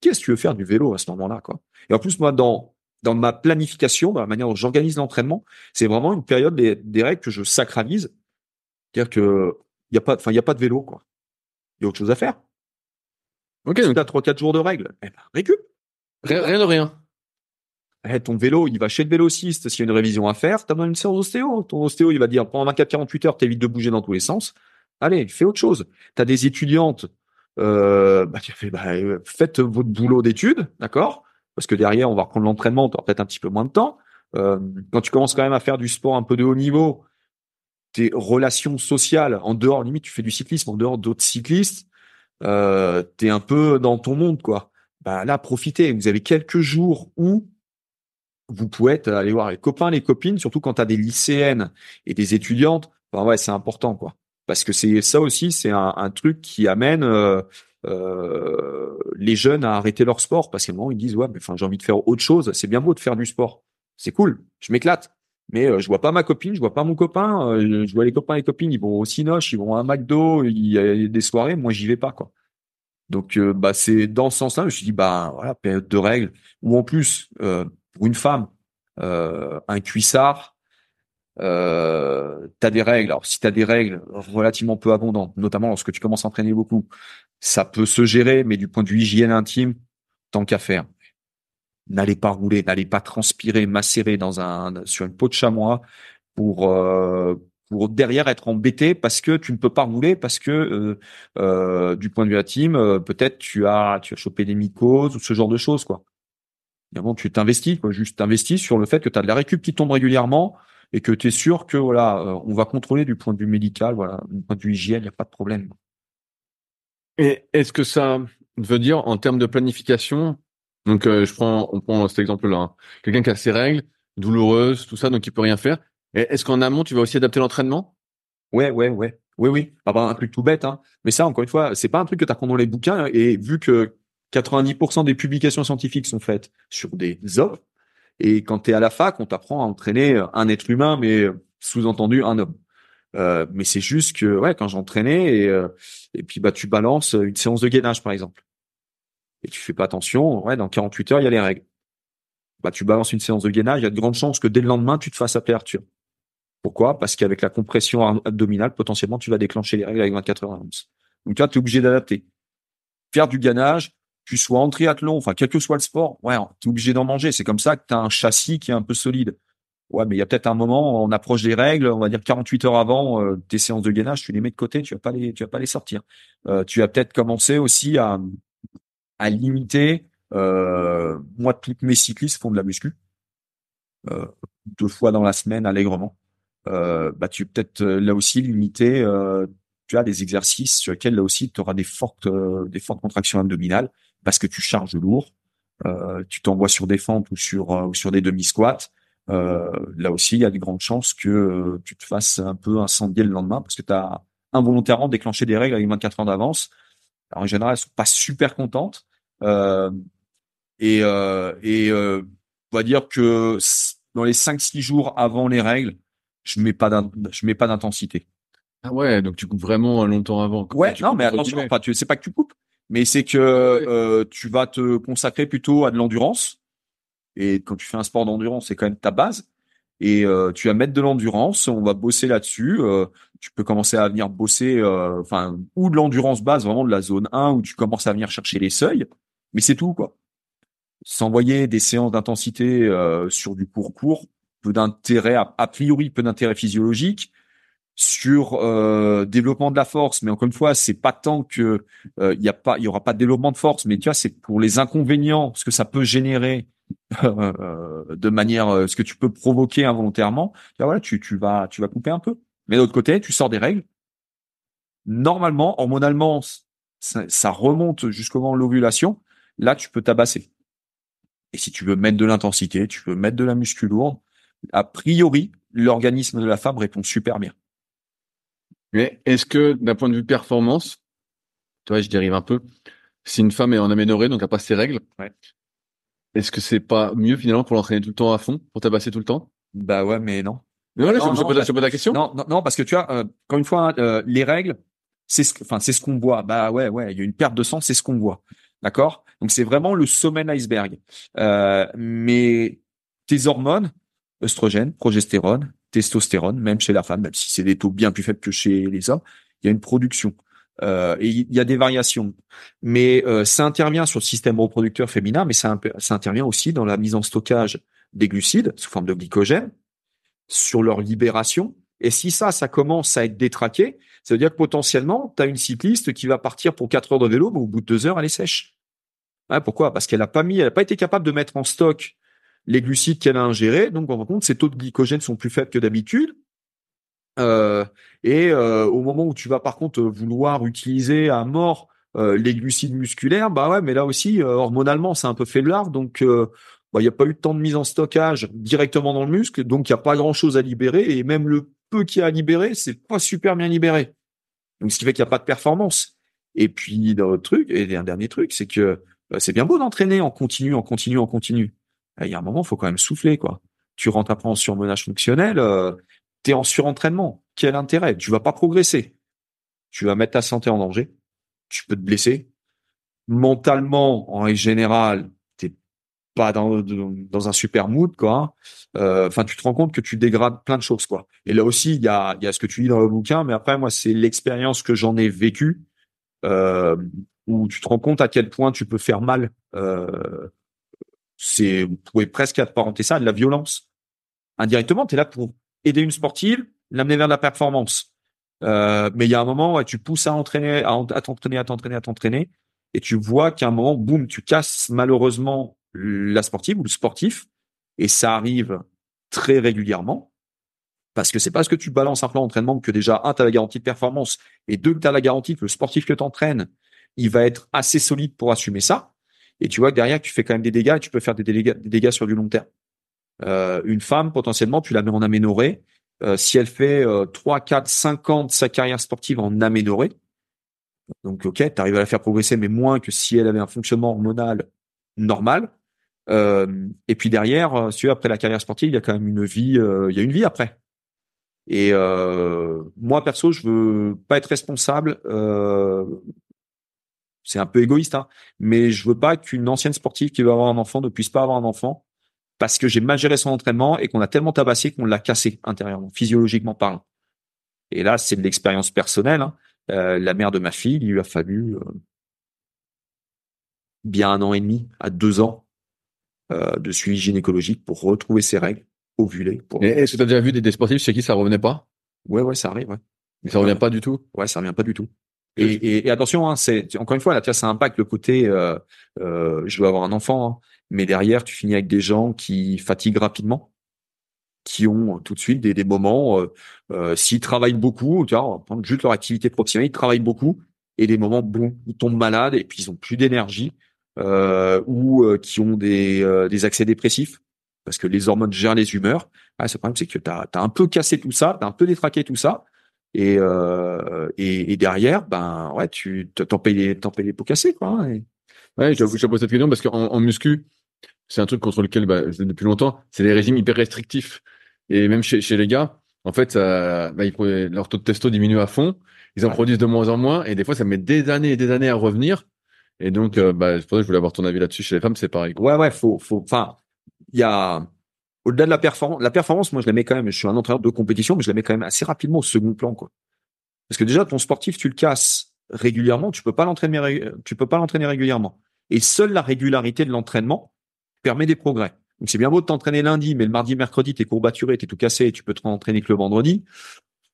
Speaker 2: Qu'est-ce que tu veux faire du vélo à ce moment-là quoi? Et en plus moi dans dans ma planification, dans la manière dont j'organise l'entraînement, c'est vraiment une période des, des règles que je sacralise. C'est-à-dire que il y a pas, enfin il y a pas de vélo quoi. Il y a autre chose à faire.
Speaker 1: Ok,
Speaker 2: Si
Speaker 1: donc
Speaker 2: t'as trois quatre jours de règles, eh ben récup.
Speaker 1: rien, rien de rien.
Speaker 2: Ton vélo, il va chez le vélociste. S'il y a une révision à faire, t'as besoin d'une séance d'ostéo. Ton ostéo, il va dire, pendant 24-48 heures, t'évites de bouger dans tous les sens. Allez, fais autre chose. T'as des étudiantes, euh, bah, tu fais, bah, euh, faites votre boulot d'études, d'accord? Parce que derrière, on va reprendre l'entraînement, t'auras peut-être un petit peu moins de temps. Euh, quand tu commences quand même à faire du sport un peu de haut niveau, tes relations sociales, en dehors, limite, tu fais du cyclisme, en dehors d'autres cyclistes, euh, t'es un peu dans ton monde, quoi. Bah, là, profitez. Vous avez quelques jours où vous pouvez être, aller voir les copains, les copines, surtout quand tu as des lycéennes et des étudiantes. Enfin, ouais, c'est important, quoi. Parce que c'est ça aussi, c'est un, un truc qui amène euh, euh, les jeunes à arrêter leur sport parce qu'à un moment ils disent ouais, mais enfin j'ai envie de faire autre chose. C'est bien beau de faire du sport, c'est cool, je m'éclate. Mais euh, je vois pas ma copine, je vois pas mon copain. euh, je vois les copains et les copines, ils vont au Cinoche, ils vont à un McDo, il y a des soirées. Moi, j'y vais pas, quoi. Donc, euh, bah, c'est dans ce sens-là. Je me suis dit, bah, voilà, période de règles. Ou en plus, euh, pour une femme, euh, un cuissard, euh, t'as des règles. Alors, si t'as des règles relativement peu abondantes, notamment lorsque tu commences à entraîner beaucoup, ça peut se gérer, mais du point de vue hygiène intime, tant qu'à faire. N'allez pas rouler, n'allez pas transpirer, macérer dans un sur une peau de chamois pour euh, pour derrière être embêté parce que tu ne peux pas rouler parce que euh, du point de vue intime, peut-être tu as tu as chopé des mycoses ou ce genre de choses quoi. Évidemment, tu t'investis, quoi, juste t'investis sur le fait que tu as de la récup qui tombe régulièrement et que tu es sûr que voilà, euh, on va contrôler du point de vue médical, voilà, du point de vue hygiène, il n'y a pas de problème.
Speaker 1: Et est-ce que ça veut dire en termes de planification Donc, euh, je prends, on prend cet exemple-là. hein. Quelqu'un qui a ses règles douloureuses, tout ça, donc il peut rien faire. Et est-ce qu'en amont, tu vas aussi adapter l'entraînement?
Speaker 2: Ouais, ouais, ouais. Oui, oui. Ah bah, un truc tout bête, hein. Mais ça, encore une fois, c'est pas un truc que tu apprends dans les bouquins. Et vu que 90% des publications scientifiques sont faites sur des hommes, et quand tu es à la fac, on t'apprend à entraîner un être humain, mais sous-entendu un homme. Euh, mais c'est juste que, ouais, quand j'entraînais, et, euh, puis bah tu balances une séance de gainage, par exemple. Et tu fais pas attention, ouais, dans 48 heures, il y a les règles. Bah, tu balances une séance de gainage, il y a de grandes chances que dès le lendemain, tu te fasses appeler Arthur. Pourquoi? Parce qu'avec la compression abdominale, potentiellement, tu vas déclencher les règles avec 24 heures d'avance. Donc, là, tu es obligé d'adapter. Faire du gainage, tu sois en triathlon, enfin, quel que soit le sport, ouais, tu es obligé d'en manger. C'est comme ça que tu as un châssis qui est un peu solide. Ouais, mais il y a peut-être un moment, on approche des règles, on va dire 48 heures avant euh, tes séances de gainage, tu les mets de côté, tu vas pas les, tu vas pas les sortir. Euh, tu vas peut-être commencer aussi à, à limiter. Euh, moi, toutes mes cyclistes font de la muscu euh, deux fois dans la semaine allègrement. Euh, bah, tu peut-être euh, là aussi limiter. Tu as des exercices sur lesquels là aussi tu auras des fortes, des fortes contractions abdominales parce que tu charges lourd. Euh, tu t'envoies sur des fentes ou sur ou sur des demi squats. Euh, là aussi, il y a de grandes chances que euh, tu te fasses un peu incendier le lendemain parce que tu as involontairement déclenché des règles avec 24 heures d'avance Alors, en général, elles sont pas super contentes. Euh, et euh, et euh, on va dire que dans les 5-6 jours avant les règles, je mets pas je mets pas d'intensité.
Speaker 1: Ah ouais, donc tu coupes vraiment longtemps avant.
Speaker 2: Ouais, non, mais attention, enfin, tu sais pas que tu coupes, mais c'est que euh, tu vas te consacrer plutôt à de l'endurance. Et quand tu fais un sport d'endurance, c'est quand même ta base. Et euh, tu vas mettre de l'endurance, on va bosser là-dessus. Euh, tu peux commencer à venir bosser, euh, enfin, ou de l'endurance base, vraiment de la zone 1, où tu commences à venir chercher les seuils. Mais c'est tout, quoi. S'envoyer des séances d'intensité sur du court court, peu d'intérêt, a, priori peu d'intérêt physiologique sur euh, développement de la force, mais encore une fois, c'est pas tant que il y a pas, il y aura pas de développement de force, mais tu vois, c'est pour les inconvénients, ce que ça peut générer euh, de manière euh, ce que tu peux provoquer involontairement, voilà, tu, tu vas tu vas couper un peu. Mais d'autre côté, tu sors des règles. Normalement, hormonalement, ça, ça remonte jusqu'au moment de l'ovulation. Là, tu peux tabasser. Et si tu veux mettre de l'intensité, tu veux mettre de la muscu lourde, a priori, l'organisme de la femme répond super bien.
Speaker 1: Mais est-ce que d'un point de vue performance, toi, je dérive un peu, si une femme est en aménorrhée, donc elle pas ses règles,
Speaker 2: ouais.
Speaker 1: Est-ce que c'est pas mieux finalement pour l'entraîner tout le temps à fond, pour tabasser tout le temps?
Speaker 2: Bah ouais, mais non.
Speaker 1: Mais voilà, je, pose, la question.
Speaker 2: Non, non, non, parce que tu vois, euh, encore une fois, hein, euh, les règles, c'est ce, enfin, c'est ce qu'on voit. Bah ouais, ouais, il y a une perte de sang, c'est ce qu'on voit. D'accord? Donc c'est vraiment le sommet de l'iceberg. Euh, mais tes hormones, œstrogène, progestérone, testostérone, même chez la femme, même si c'est des taux bien plus faibles que chez les hommes, il y a une production. Euh, et il y a des variations, mais euh, ça intervient sur le système reproducteur féminin, mais ça, intervient aussi dans la mise en stockage des glucides sous forme de glycogène, sur leur libération. Et si ça, ça commence à être détraqué, ça veut dire que potentiellement, tu as une cycliste qui va partir pour 4 heures de vélo, mais au bout de 2 heures, elle est sèche. pourquoi? Parce qu'elle a pas mis, elle a pas été capable de mettre en stock les glucides qu'elle a ingérés. Donc, en compte, ses taux de glycogène sont plus faibles que d'habitude. Euh, et euh, au moment où tu vas par contre vouloir utiliser à mort euh, les glucides musculaires, bah ouais, mais là aussi hormonalement c'est un peu faiblard, donc bah, il n'y a pas eu de temps de mise en stockage directement dans le muscle, donc il n'y a pas grand chose à libérer, et même le peu qu'il y a à libérer, c'est pas super bien libéré. Donc ce qui fait qu'il n'y a pas de performance. Et puis dans truc, et un dernier truc, c'est que bah, c'est bien beau d'entraîner en continu, en continu, en continu. Il y a un moment, faut quand même souffler, quoi. Tu rentres après en surmenage fonctionnel, tu es en surentraînement. Quel intérêt? Tu vas pas progresser. Tu vas mettre ta santé en danger. Tu peux te blesser. Mentalement, en règle générale, t'es pas dans, un super mood, quoi. Euh, enfin, tu te rends compte que tu dégrades plein de choses, quoi. Et là aussi, il y a, y a ce que tu lis dans le bouquin, mais après, moi, c'est l'expérience que j'en ai vécue, euh, où tu te rends compte à quel point tu peux faire mal. C'est, vous pouvez presque apparenter ça à de la violence. Indirectement, tu es là pour aider une sportive, l'amener vers la performance. Euh, mais il y a un moment où tu pousses à entraîner, à, t'entraîner, à t'entraîner, à t'entraîner, et tu vois qu'à un moment, boum, tu casses malheureusement la sportive ou le sportif, et ça arrive très régulièrement. Parce que c'est parce que tu balances un plan d'entraînement que déjà, un, tu as la garantie de performance, et deux, tu as la garantie que le sportif que tu entraînes, il va être assez solide pour assumer ça. Et tu vois que derrière, tu fais quand même des dégâts et tu peux faire des dégâts, des dégâts sur du long terme. Euh, une femme, potentiellement, tu la mets en aménorée. Euh, si elle fait euh, 3, 4, 5 ans de sa carrière sportive en aménorée, donc ok, tu arrives à la faire progresser, mais moins que si elle avait un fonctionnement hormonal normal. Euh, et puis derrière, euh, si après la carrière sportive, il y a quand même une vie, euh, il y a une vie après. Et moi perso, je veux pas être responsable. C'est un peu égoïste, hein, mais je veux pas qu'une ancienne sportive qui veut avoir un enfant ne puisse pas avoir un enfant parce que j'ai mal géré son entraînement et qu'on a tellement tabassé qu'on l'a cassé intérieurement, physiologiquement parlant. Et là, c'est de l'expérience personnelle. Hein. Euh, la mère de ma fille, il lui a fallu euh, bien un an et demi à deux ans euh, de suivi gynécologique pour retrouver ses règles, ovuler. Pour...
Speaker 1: Est-ce que tu as déjà vu des, sportifs chez qui ça revenait pas?
Speaker 2: Ouais, ouais, ça arrive. Ouais.
Speaker 1: Mais ça revient pas du tout?
Speaker 2: Ouais, ça revient pas du tout. Et, et, attention, hein, c'est encore une fois là, tu ça impacte le côté. je veux avoir un enfant. Hein mais derrière, tu finis avec des gens qui fatiguent rapidement, qui ont tout de suite des, des moments, euh, euh, s'ils travaillent beaucoup, tu vois, on va prendre juste leur activité professionnelle, ils travaillent beaucoup, et des moments, bon, ils tombent malades, et puis ils ont plus d'énergie, euh, ou euh, qui ont des, euh, des accès dépressifs, parce que les hormones gèrent les humeurs. Ah, ce problème, c'est que tu as, un peu cassé tout ça, tu as un peu détraqué tout ça, Et, euh, et, et derrière, ben ouais, tu t'en payes les t'en payes les pots cassés quoi. hein, et-
Speaker 1: Ouais, je je pose cette question parce qu'en en muscu, c'est un truc contre lequel, bah, depuis longtemps, c'est des régimes hyper restrictifs. Et même chez, chez les gars, en fait, ça, bah, ils leur taux de testo diminue à fond. Ils en
Speaker 2: Ouais.
Speaker 1: produisent de moins en moins. Et des fois, ça met des années et des années à revenir. Et donc, euh, bah, c'est pour ça que je voulais avoir ton avis là-dessus. Chez les femmes, c'est pareil. quoi.
Speaker 2: Ouais, ouais, faut, faut, enfin, il y a, au-delà de la performance, la performance, moi, je la mets quand même, je suis un entraîneur de compétition, mais je la mets quand même assez rapidement au second plan, quoi. Parce que déjà, ton sportif, tu le casses régulièrement, tu peux pas l'entraîner, peux pas l'entraîner régulièrement. Et seule la régularité de l'entraînement permet des progrès. Donc, c'est bien beau de t'entraîner lundi, mais le mardi, mercredi, t'es courbaturé, t'es tout cassé, et tu peux te entraîner que le vendredi.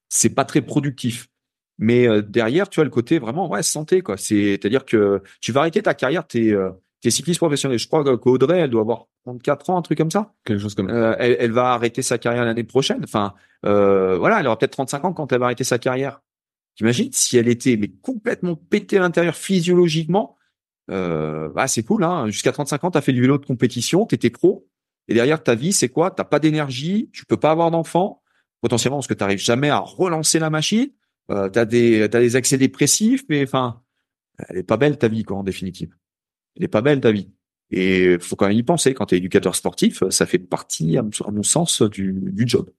Speaker 2: C'est pas très productif. Mais euh, derrière, tu as le côté vraiment, ouais, santé, quoi. C'est-à-dire que tu vas arrêter ta carrière, t'es, euh, t'es cycliste professionnel. Je crois qu'Audrey, elle doit avoir 34 ans, un truc comme ça.
Speaker 1: Quelque chose comme ça.
Speaker 2: Euh, elle, elle va arrêter sa carrière l'année prochaine. Enfin, euh, voilà, elle aura peut-être 35 ans quand elle va arrêter sa carrière. T'imagines si elle était mais complètement pétée à l'intérieur physiologiquement, euh, bah c'est cool. Hein. Jusqu'à 35 ans, t'as fait du vélo de compétition, t'étais pro, et derrière ta vie, c'est quoi? T'as pas d'énergie, tu peux pas avoir d'enfant, potentiellement parce que t'arrives jamais à relancer la machine. Euh, t'as des t'as des accès dépressifs, mais enfin, elle est pas belle ta vie quoi en définitive. Elle est pas belle ta vie. Et faut quand même y penser quand t'es éducateur sportif, ça fait partie à mon- sens du, du job.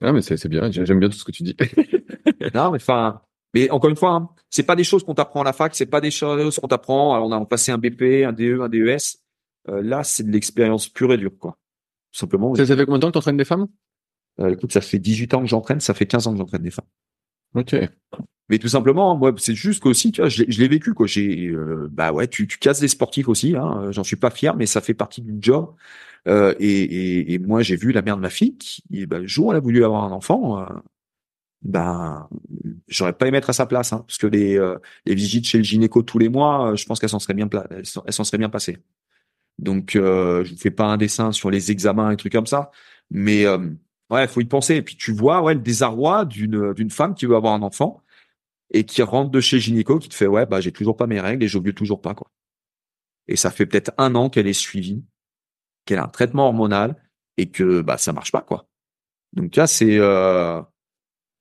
Speaker 1: Ah, mais c'est bien. J'aime bien tout ce que tu dis.
Speaker 2: Non, mais enfin, mais encore une fois, hein, c'est pas des choses qu'on t'apprend à la fac, c'est pas des choses qu'on t'apprend. Alors, on a passé un BP, un DE, un DES. Euh, là, c'est de l'expérience pure et dure, quoi. Tout simplement.
Speaker 1: ça, ça fait combien de temps que tu entraînes des femmes?
Speaker 2: Euh, écoute, ça fait 18 ans que j'entraîne, ça fait 15 ans que j'entraîne des femmes.
Speaker 1: Ok.
Speaker 2: Mais tout simplement, moi, c'est juste qu'aussi, tu vois, je l'ai vécu, quoi. J'ai, euh, bah ouais, tu, tu casses des sportifs aussi, hein. J'en suis pas fier, mais ça fait partie du job. Euh, et, et, et moi, j'ai vu la mère de ma fille qui, bah, le jour où elle a voulu avoir un enfant, euh, ben, j'aurais pas aimé être à sa place, hein, parce que les, euh, les visites chez le gynéco tous les mois, euh, je pense qu'elles s'en seraient bien, elles s'en seraient bien passées. Donc, euh, je vous fais pas un dessin sur les examens et trucs comme ça, mais euh, ouais, faut y penser. Et puis tu vois, ouais, le désarroi d'une d'une femme qui veut avoir un enfant et qui rentre de chez gynéco, qui te fait ouais, bah j'ai toujours pas mes règles et j'ovule toujours pas quoi. Et ça fait peut-être un an qu'elle est suivie, qu'elle a un traitement hormonal et que bah ça marche pas quoi. Donc là, c'est euh,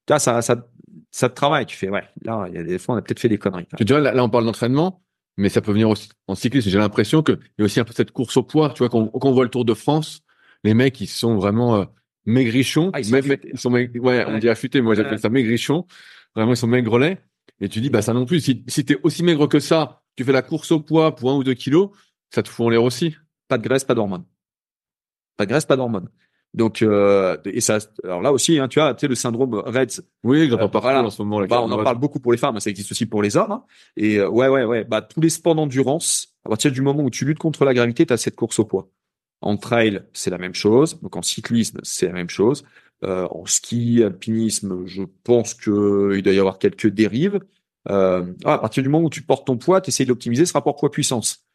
Speaker 2: ça ça ça te travaille. Tu fais ouais, là il y a des fois on a peut-être fait des conneries.
Speaker 1: Tu vois, là, là, on parle d'entraînement, mais ça peut venir aussi en cyclisme. J'ai l'impression qu'il y a aussi un peu cette course au poids. Tu vois, quand, quand on voit le Tour de France, les mecs, ils sont vraiment euh, maigrichons.
Speaker 2: Ah, ils sont
Speaker 1: Même- ils sont ouais, on dit affûtés. Moi, j'appelle
Speaker 2: Ouais.
Speaker 1: ça maigrichons. Vraiment, ils sont maigrelets. Et tu dis, bah, ça non plus. Si, si t'es aussi maigre que ça, tu fais la course au poids pour un ou deux kilos, ça te fout en l'air aussi.
Speaker 2: pas de graisse, pas d'hormones. Pas de graisse, pas d'hormones. Donc euh, et ça, alors là aussi, hein, tu vois, tu sais le syndrome Reds,
Speaker 1: Oui,
Speaker 2: Euh, voilà.
Speaker 1: en ce moment.
Speaker 2: Bah, on en parle beaucoup pour les femmes, mais ça existe aussi pour les hommes. hein. Et euh, ouais, ouais, ouais. Bah, tous les sports d'endurance, à partir du moment où tu luttes contre la gravité, tu as cette course au poids. En trail, c'est la même chose. Donc en cyclisme, c'est la même chose. Euh, en ski, alpinisme, je pense que il doit y avoir quelques dérives. Euh, ah, à partir du moment où tu portes ton poids, tu essaies d'optimiser ce rapport poids-puissance.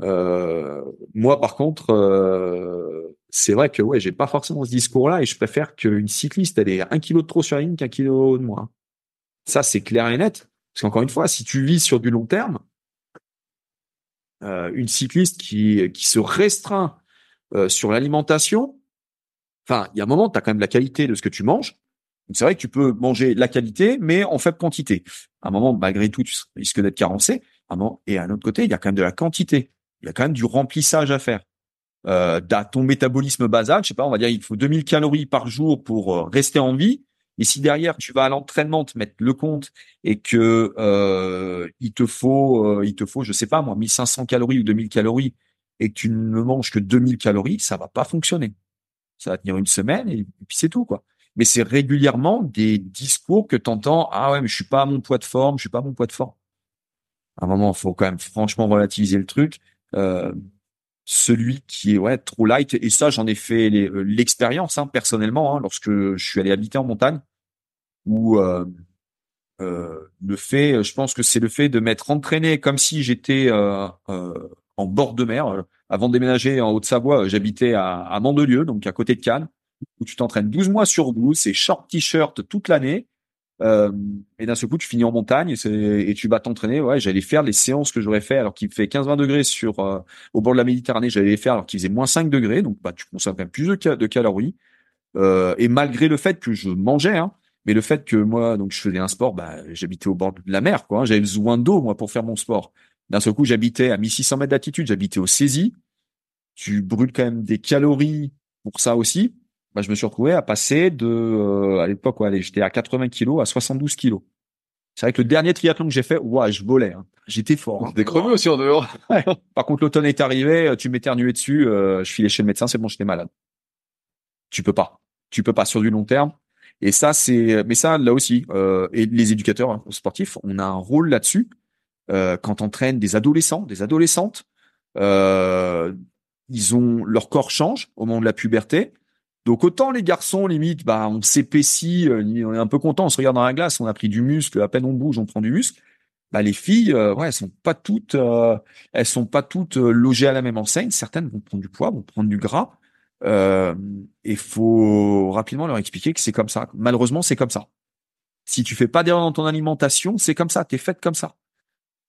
Speaker 2: Euh, moi, par contre, euh, c'est vrai que ouais, j'ai pas forcément ce discours-là et je préfère qu'une cycliste elle ait un kilo de trop sur la ligne qu'un kilo de moins. Ça, c'est clair et net. Parce qu'encore une fois, si tu vis sur du long terme, euh, une cycliste qui, qui se restreint euh, sur l'alimentation, enfin, il y a un moment, tu as quand même la qualité de ce que tu manges. C'est vrai que tu peux manger la qualité, mais en faible quantité. À un moment, malgré tout, tu risques d'être carencé. À un moment, et à un autre côté, il y a quand même de la quantité. Il y a quand même du remplissage à faire. Euh, ton métabolisme basal, je sais pas, on va dire, il faut 2000 calories par jour pour euh, rester en vie. Et si derrière tu vas à l'entraînement te mettre le compte et que euh, il te faut, euh, il te faut, je sais pas moi, 1500 calories ou 2000 calories et que tu ne manges que 2000 calories, ça va pas fonctionner. Ça va tenir une semaine et, puis c'est tout quoi. Mais c'est régulièrement des discours que t'entends. Ah ouais, mais je suis pas à mon poids de forme, je suis pas à mon poids de forme. À un moment, faut quand même franchement relativiser le truc. Euh, celui qui est ouais trop light et ça j'en ai fait euh, l'expérience hein, personnellement hein, lorsque je suis allé habiter en montagne où euh, le fait je pense que c'est le fait de m'être entraîné comme si j'étais en bord de mer avant de déménager en Haute-Savoie euh, j'habitais à, à Mandelieu donc à côté de Cannes où tu t'entraînes 12 mois sur 12 c'est short t-shirt toute l'année euh, et d'un seul coup, tu finis en montagne et, et tu vas t'entraîner. Ouais, j'allais faire les séances que j'aurais fait alors qu'il fait 15-20 degrés sur euh, au bord de la Méditerranée. J'allais les faire alors qu'il faisait moins 5 degrés. Donc, bah, tu consommes quand même plus de calories. Euh, et malgré le fait que je mangeais, hein, Mais le fait que moi, donc je faisais un sport, bah, j'habitais au bord de la mer, quoi. Hein. J'avais besoin d'eau, moi, pour faire mon sport. D'un seul coup, j'habitais à 1600 mètres d'altitude, j'habitais au saisie. Tu brûles quand même des calories pour ça aussi. Bah, je me suis retrouvé à passer de, euh, à l'époque, ouais, j'étais à 80 kilos à 72 kilos. C'est vrai que le dernier triathlon que j'ai fait, ouais, je volais. Hein. J'étais fort.
Speaker 1: Hein. crevé aussi en dehors.
Speaker 2: Par contre, l'automne est arrivé, tu m'éternuais dessus, euh, je filais chez le médecin, c'est bon, j'étais malade. Tu peux pas. Tu peux pas sur du long terme. Et ça, c'est, mais ça, là aussi, euh, et les éducateurs hein, sportifs, on a un rôle là-dessus. Euh, quand on entraîne des adolescents, des adolescentes, euh, ils ont leur corps change au moment de la puberté. Donc autant les garçons, limite, bah on s'épaissit, euh, on est un peu content, on se regarde dans la glace, on a pris du muscle, à peine on bouge, on prend du muscle. Bah les filles, euh, ouais, elles sont pas toutes, elles sont pas toutes logées à la même enseigne. Certaines vont prendre du poids, vont prendre du gras. Euh, et faut rapidement leur expliquer que c'est comme ça. Malheureusement, c'est comme ça. Si tu fais pas d'erreur dans ton alimentation, c'est comme ça. T'es faite comme ça.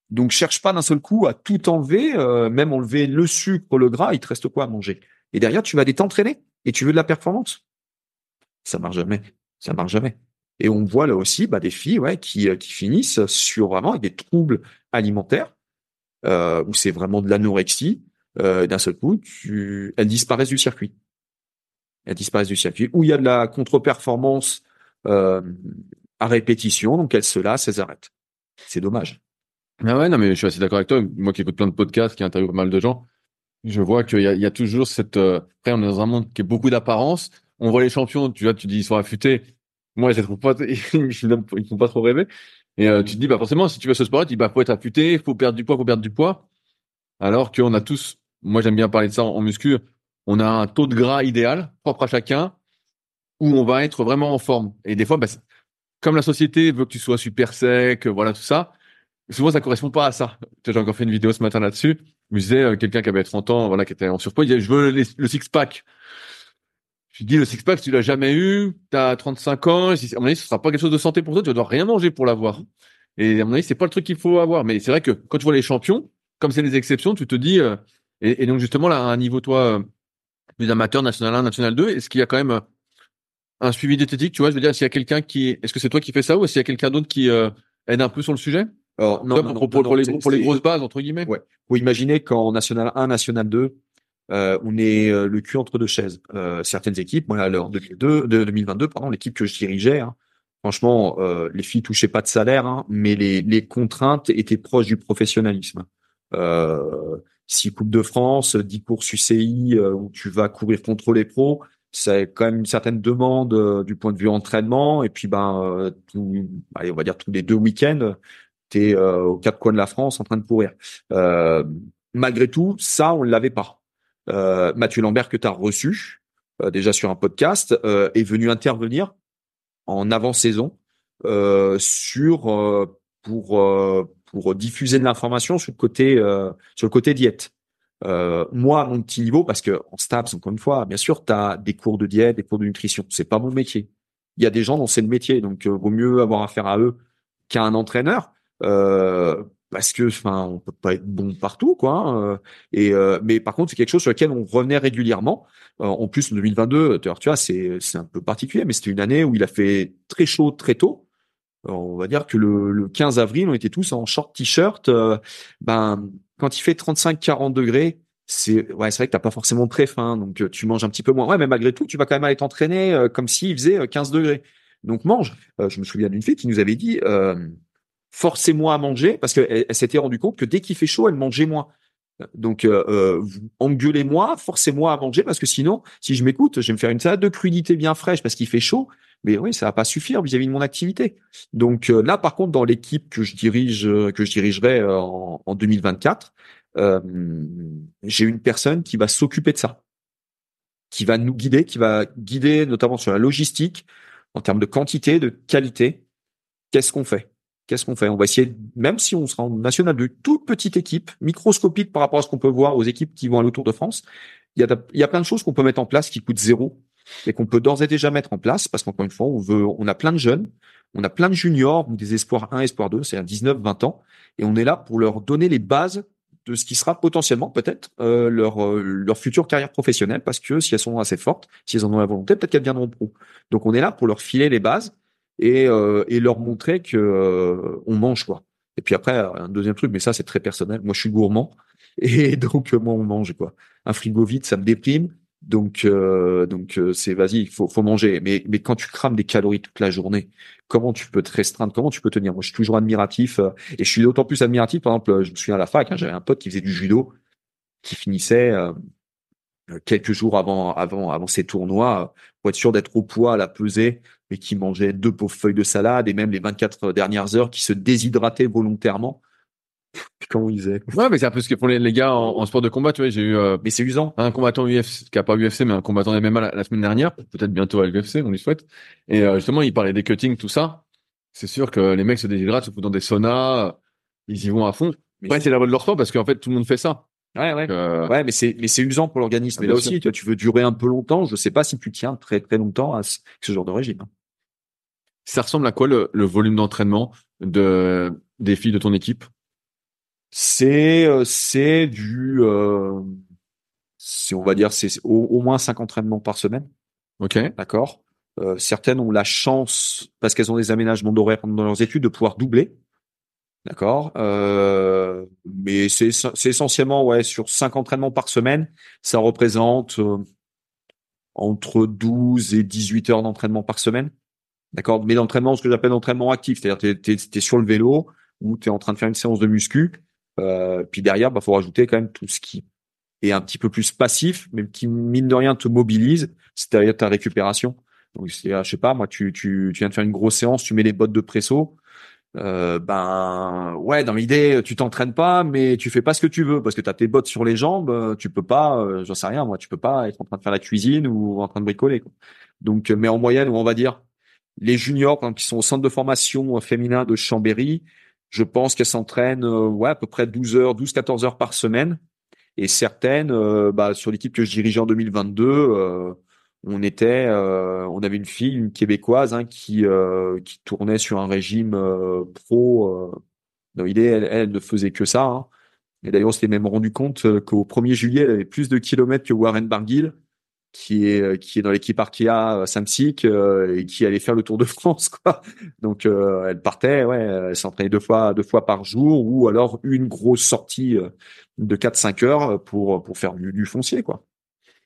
Speaker 2: Donc cherche pas d'un seul coup à tout enlever, même enlever le sucre, le gras, il te reste quoi à manger? Et derrière, tu vas aller t'entraîner et tu veux de la performance? Ça marche jamais. Ça marche jamais. Et on voit là aussi bah, des filles ouais, qui, euh, finissent sur vraiment avec des troubles alimentaires, euh, où c'est vraiment de l'anorexie. Euh, D'un seul coup, tu... elles disparaissent du circuit. Elles disparaissent du circuit. Où il y a de la contre-performance euh, à répétition, donc elles se lassent, elles arrêtent. C'est dommage.
Speaker 1: Ah ouais, non, mais je suis assez d'accord avec toi. Moi qui écoute plein de podcasts, qui interviewe pas mal de gens, je vois qu'il y, a, il y a toujours cette. Euh, après, on est dans un monde qui est beaucoup d'apparence. On voit les champions, tu vois, tu dis ils sont affûtés. Moi, je les trouve pas, ils font pas trop rêver. Et euh, tu te dis, bah forcément, si tu veux ce sport, tu dis, bah faut être affûté, faut perdre du poids, faut perdre du poids. Alors qu'on a tous, moi j'aime bien parler de ça en, muscu, on a un taux de gras idéal, propre à chacun, où on va être vraiment en forme. Et des fois, bah, comme la société veut que tu sois super sec, voilà tout ça, souvent ça correspond pas à ça. J'ai encore fait une vidéo ce matin là-dessus me disais euh, quelqu'un qui avait 30 ans, voilà, qui était en surpoids, il disait je veux le six pack. Je lui dis le six pack, tu l'as jamais eu, tu as 35 ans, à mon avis, ce sera pas quelque chose de santé pour toi, tu devoir rien manger pour l'avoir. Et à mon avis, c'est pas le truc qu'il faut avoir. Mais c'est vrai que quand tu vois les champions, comme c'est des exceptions, tu te dis euh, et, donc justement là, à un niveau toi euh, amateur, national 1, national 2, est-ce qu'il y a quand même un suivi diététique, tu vois, je veux dire, s'il y a quelqu'un qui, est-ce que c'est toi qui fais ça ou qu'il y a quelqu'un d'autre qui aide un peu sur le sujet?
Speaker 2: Alors, non,
Speaker 1: pour, pour, les, pour les grosses bases, entre guillemets.
Speaker 2: Ouais. Vous imaginez qu'en National 1, National 2, euh, on est euh, le cul entre deux chaises. Euh, certaines équipes, moi, alors 2002, de 2022, pardon, l'équipe que je dirigeais, hein, franchement, euh, les filles touchaient pas de salaire, hein, mais les, les contraintes étaient proches du professionnalisme. Euh, six coupes de France, 10 courses UCI où tu vas courir contre les pros, c'est quand même une certaine demande du point de vue entraînement. Et puis, ben, tout, allez, on va dire tous les deux week-ends, euh, aux quatre coins de la France en train de courir. Euh, malgré tout, ça, on ne l'avait pas. Euh, Mathieu Lambert, que tu as reçu déjà sur un podcast, est venu intervenir en avant-saison sur pour pour diffuser de l'information sur le côté sur le côté diète. Euh, moi, à mon petit niveau, parce que en STAPS, encore une fois, bien sûr, tu as des cours de diète, des cours de nutrition. C'est pas mon métier. Il y a des gens dont c'est le métier, donc vaut mieux avoir affaire à eux qu'à un entraîneur. Euh, parce que enfin on peut pas être bon partout quoi hein, euh, et euh, mais par contre c'est quelque chose sur lequel on revenait régulièrement. En plus en 2022 tu vois c'est c'est un peu particulier mais c'était une année où il a fait très chaud très tôt. On va dire que le, le 15 avril on était tous en short t-shirt ben quand il fait 35 40 degrés c'est ouais c'est vrai que t'as pas forcément très faim donc tu manges un petit peu moins. Ouais mais malgré tout tu vas quand même aller t'entraîner comme s'il faisait 15 degrés. Donc mange. Je me souviens d'une fille qui nous avait dit forcez-moi à manger, parce qu'elle elle, s'était rendue compte que dès qu'il fait chaud, elle mangeait moins. Donc, euh, euh engueulez-moi, forcez-moi à manger, parce que sinon, si je m'écoute, je vais me faire une salade de crudité bien fraîche parce qu'il fait chaud. Mais oui, ça va pas suffire vis-à-vis de mon activité. Donc euh, là, par contre, dans l'équipe que je dirige, que je dirigerai euh, en 2024, j'ai une personne qui va s'occuper de ça, qui va nous guider, qui va guider notamment sur la logistique en termes de quantité, de qualité. Qu'est-ce qu'on fait? Qu'est-ce qu'on fait? On va essayer, même si on sera en national de toute petite équipe, microscopique par rapport à ce qu'on peut voir aux équipes qui vont à l'autour de France, il y a, plein de choses qu'on peut mettre en place qui coûtent zéro et qu'on peut d'ores et déjà mettre en place parce qu'encore une fois, on veut, on a plein de jeunes, on a plein de juniors, des espoirs 1, espoirs 2, c'est-à-dire 19, 20 ans, et on est là pour leur donner les bases de ce qui sera potentiellement peut-être euh, leur euh, leur future carrière professionnelle parce que si elles sont assez fortes, si elles en ont la volonté, peut-être qu'elles deviendront pro. Donc on est là pour leur filer les bases et, euh, leur montrer que euh, on mange quoi. Et puis après, un deuxième truc, mais ça c'est très personnel. Moi, je suis gourmand et donc moi on mange quoi. Un frigo vide, ça me déprime. Donc, euh, donc c'est vas-y, il faut, faut manger. Mais, mais quand tu crames des calories toute la journée, comment tu peux te restreindre? Comment tu peux tenir? Moi, je suis toujours admiratif et je suis d'autant plus admiratif. Par exemple, je me souviens à la fac, hein, j'avais un pote qui faisait du judo, qui finissait quelques jours avant, avant, avant ces tournois, pour être sûr d'être au poids à la pesée, mais qui mangeait deux pauvres feuilles de salade et même les 24 dernières heures qui se déshydrataient volontairement. Comment ils faisaient
Speaker 1: Ouais, mais c'est un peu ce que font les, gars en, sport de combat, tu vois. J'ai eu, euh,
Speaker 2: mais c'est usant.
Speaker 1: Un combattant UFC, qui a pas UFC, mais un combattant MMA la, la semaine dernière, peut-être bientôt à l'UFC, on lui souhaite. Et euh, justement, il parlait des cuttings, tout ça. C'est sûr que les mecs se déshydratent, se foutent dans des saunas, ils y vont à fond. Mais ouais, c'est la voie de leur sport parce qu'en fait, tout le monde fait ça.
Speaker 2: Ouais, ouais. Euh... Ouais, mais c'est, mais c'est usant pour l'organisme. Ah, et là aussi, tu, tu veux durer un peu longtemps. Je sais pas si tu tiens très, très longtemps à ce, genre de régime.
Speaker 1: Ça ressemble à quoi le, le volume d'entraînement de, des filles de ton équipe?
Speaker 2: C'est, euh, c'est du, euh, si on va dire, c'est au, au, moins cinq entraînements par semaine.
Speaker 1: Ok.
Speaker 2: D'accord? Euh, certaines ont la chance, parce qu'elles ont des aménagements d'horaire pendant leurs études, de pouvoir doubler. D'accord? Euh, mais c'est essentiellement ouais sur cinq entraînements par semaine, ça représente euh, entre 12 et 18 heures d'entraînement par semaine. D'accord? Mais l'entraînement, ce que j'appelle l'entraînement actif, c'est-à-dire tu es, sur le vélo ou tu es en train de faire une séance de muscu. Euh, puis derrière, bah faut rajouter quand même tout ce qui est un petit peu plus passif, mais qui mine de rien te mobilise, c'est-à-dire ta récupération. Donc je sais pas, moi tu, tu tu viens de faire une grosse séance, tu mets les bottes de presso euh, ben ouais, dans l'idée, tu t'entraînes pas, mais tu fais pas ce que tu veux parce que tu as tes bottes sur les jambes, euh, tu peux pas, euh, j'en sais rien, moi, tu peux pas être en train de faire la cuisine ou en train de bricoler. Quoi. Donc, mais en moyenne, on va dire les juniors qui sont au centre de formation féminin de Chambéry, je pense qu'elles s'entraînent ouais à peu près 12 heures, 12-14 heures par semaine. Et certaines, bah, sur l'équipe que je dirigeais en 2022 on était, euh, on avait une fille, une québécoise, hein, qui euh, qui tournait sur un régime euh, pro. l'idée, elle, elle, ne faisait que ça. Hein. Et d'ailleurs, on s'était même rendu compte qu'au 1er juillet, elle avait plus de kilomètres que Warren Barguil, qui est qui est dans l'équipe Arkea à Samsic et qui allait faire le Tour de France. Quoi. Donc, elle partait, ouais, elle s'entraînait deux fois deux fois par jour, ou alors une grosse sortie de 4-5 heures pour pour faire du, du foncier, quoi.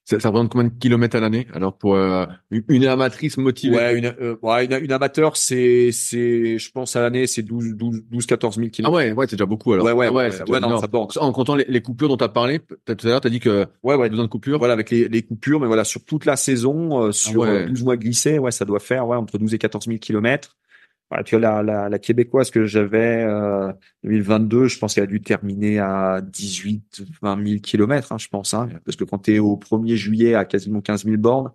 Speaker 1: Ça, ça représente combien de kilomètres à l'année? Alors pour euh, une amatrice motivée
Speaker 2: Ouais, une, euh, ouais, une, une, amateur, c'est, c'est, je pense à l'année, c'est 12, 12, 12, 14 000 kilomètres.
Speaker 1: Ah ouais, ouais, c'est déjà beaucoup alors.
Speaker 2: Ouais, ouais, ouais, ça, ouais non, ça
Speaker 1: En comptant les, les coupures dont tu as parlé, tout à l'heure, tu as dit que
Speaker 2: ouais, ouais,
Speaker 1: besoin de coupures.
Speaker 2: Voilà, avec les, les coupures, mais voilà, sur toute la saison, euh, sur ah 12 mois glissés, ouais, ça doit faire ouais, entre 12 et 14 000 kilomètres. Voilà, la, la, québécoise que j'avais euh, 2022, je pense qu'elle a dû terminer à 18, 20 000 kilomètres, hein, je pense. Hein, parce que quand tu es au 1er juillet à quasiment 15 000 bornes,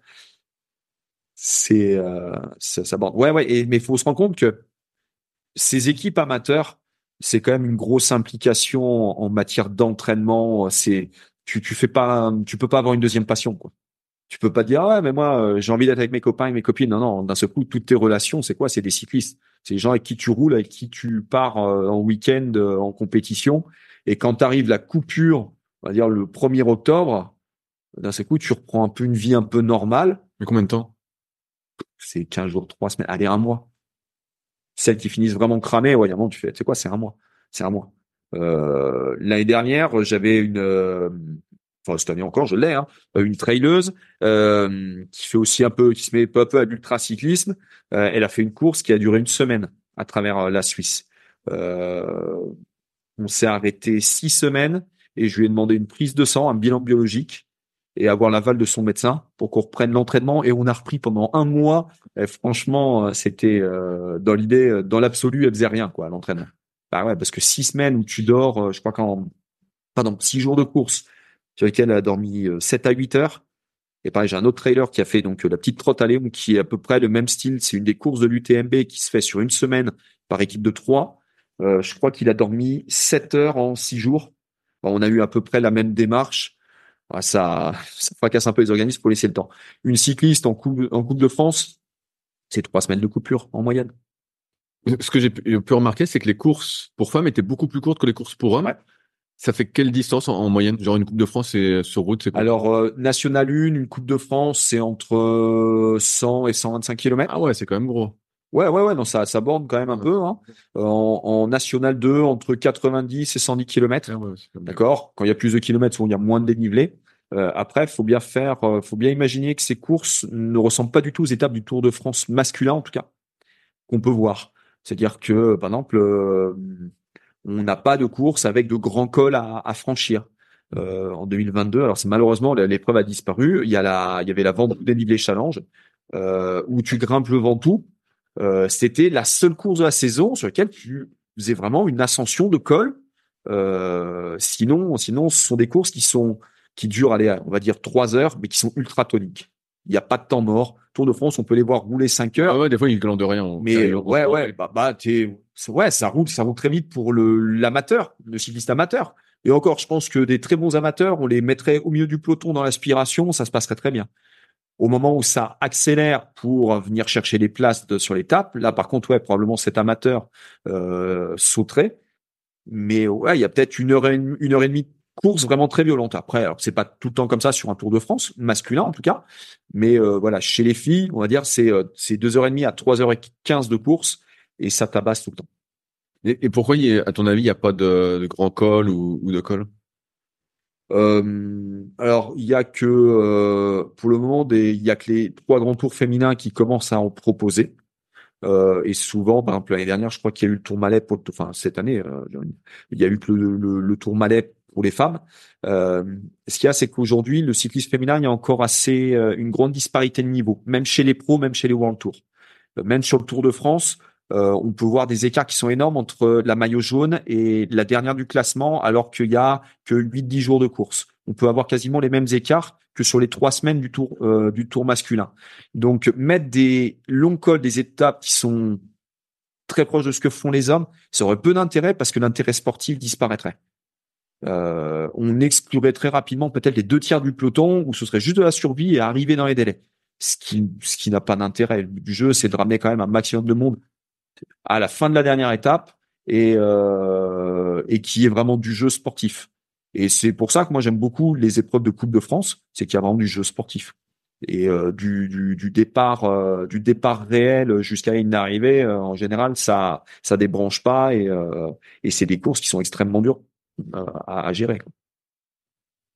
Speaker 2: c'est euh, ça, ça Ouais, ouais. Et, mais il faut se rendre compte que ces équipes amateurs, c'est quand même une grosse implication en, en matière d'entraînement. C'est tu, tu fais pas, tu peux pas avoir une deuxième passion, quoi tu peux pas dire ah ouais mais moi euh, j'ai envie d'être avec mes copains et mes copines. Non non d'un seul coup toutes tes relations c'est quoi? C'est des cyclistes. C'est les gens avec qui tu roules avec qui tu pars euh, en week-end euh, en compétition. Et quand arrive la coupure on va dire le 1er octobre d'un seul coup tu reprends un peu une vie un peu normale.
Speaker 1: Mais combien de temps?
Speaker 2: C'est 15 jours 3 semaines. Allez un mois. Celles qui finissent vraiment cramées ouais tu fais c'est quoi c'est un mois. C'est un mois. L'année dernière j'avais une enfin cette année encore, je l'ai, hein, euh, une traileuse euh, qui fait aussi un peu, qui se met peu à peu à l'ultracyclisme. Euh, elle a fait une course qui a duré une semaine à travers euh, la Suisse. Euh, on s'est arrêté six semaines et je lui ai demandé une prise de sang, un bilan biologique et avoir l'aval de son médecin pour qu'on reprenne l'entraînement. Et on a repris pendant un mois. Et franchement, c'était dans l'idée, dans l'absolu, elle faisait rien quoi, l'entraînement. Bah ouais, parce que six semaines où tu dors, je crois qu'en pardon, six jours de course, sur lequel elle a dormi 7 euh, à 8 heures. Et pareil, j'ai un autre trailer qui a fait donc euh, la petite trotte à Léon, qui est à peu près le même style. C'est une des courses de l'UTMB qui se fait sur une semaine par équipe de 3. Euh, je crois qu'il a dormi 7 heures en 6 jours. on a eu à peu près la même démarche. ça, ça fracasse un peu les organismes pour laisser le temps. Une cycliste en coupe, en coupe de France, c'est trois semaines de coupure en moyenne.
Speaker 1: Ce que j'ai pu remarquer, c'est que les courses pour femmes étaient beaucoup plus courtes que les courses pour hommes. Ça fait quelle distance en, moyenne? Genre une Coupe de France c'est sur route, c'est quoi?
Speaker 2: Alors euh, National 1, une Coupe de France, c'est entre 100 euh, et 125 km.
Speaker 1: Ah ouais, c'est quand même gros.
Speaker 2: Ouais, ouais, ouais, non, ça, ça borne quand même un peu. Hein. En, en National 2, entre 90 et 110 km. D'accord? Quand il y a plus de kilomètres, souvent il y a moins de dénivelé. Euh, après, faut bien faire, euh, faut bien imaginer que ces courses ne ressemblent pas du tout aux étapes du Tour de France masculin, en tout cas, qu'on peut voir. C'est-à-dire que, par exemple, euh, on n'a pas de course avec de grands cols à, franchir. Euh, en 2022, alors c'est malheureusement l'épreuve a disparu. Il y avait la Vendée dénivelé challenge euh, où tu grimpes le Ventoux. Euh, C'était la seule course de la saison sur laquelle tu faisais vraiment une ascension de col. Euh, sinon, sinon, ce sont des courses qui sont qui durent, on va dire trois heures, mais qui sont ultra toniques. Il n'y a pas de temps mort. Tour de France, on peut les voir rouler cinq heures.
Speaker 1: Ah ouais, des fois, ils glandent rien.
Speaker 2: Mais ouais, ouais, bah, bah, t'es, ouais, ça roule, ça roule très vite pour le l'amateur, le cycliste amateur. Et encore, je pense que des très bons amateurs, on les mettrait au milieu du peloton dans l'aspiration, ça se passerait très bien. Au moment où ça accélère pour venir chercher les places de, sur l'étape, là par contre, ouais, probablement cet amateur euh, sauterait. Mais ouais, il y a peut-être une heure et une heure et demie de course vraiment très violente. Après, alors c'est pas tout le temps comme ça sur un Tour de France masculin en tout cas, mais euh, voilà, chez les filles, on va dire c'est euh, c'est deux heures et demie à trois heures et quinze de course et ça tabasse tout le temps.
Speaker 1: Et, pourquoi, à ton avis, il n'y a pas de, de grand col ou, ou de col?
Speaker 2: Euh, alors, il y a que euh, pour le moment, il y a que les trois grands tours féminins qui commencent à en proposer. Euh, et souvent, par exemple l'année dernière, je crois qu'il y a eu le Tour Malais pour, enfin cette année, euh, il y a eu le, le, le, Tour Malais pour les femmes. Euh, ce qu'il y a, c'est qu'aujourd'hui, le cyclisme féminin, il y a encore assez une grande disparité de niveau, même chez les pros, même chez les World Tour. même sur le Tour de France, euh, on peut voir des écarts qui sont énormes entre la maillot jaune et la dernière du classement, alors qu'il y a que 8-10 jours de course. On peut avoir quasiment les mêmes écarts que sur les trois semaines du tour euh, du tour masculin. Donc mettre des longs cols, des étapes qui sont très proches de ce que font les hommes, ça aurait peu d'intérêt parce que l'intérêt sportif disparaîtrait. Euh, on exclurait très rapidement peut-être les deux tiers du peloton où ce serait juste de la survie et arriver dans les délais. Ce qui, ce qui n'a pas d'intérêt. Du jeu, c'est de ramener quand même un maximum de monde à la fin de la dernière étape et, euh, et qui est vraiment du jeu sportif. Et c'est pour ça que moi j'aime beaucoup les épreuves de Coupe de France, c'est qu'il y a vraiment du jeu sportif et euh, du, du, du, départ euh, du départ réel jusqu'à une arrivée euh, en général ça ça débranche pas et euh, et c'est des courses qui sont extrêmement dures à, à, gérer.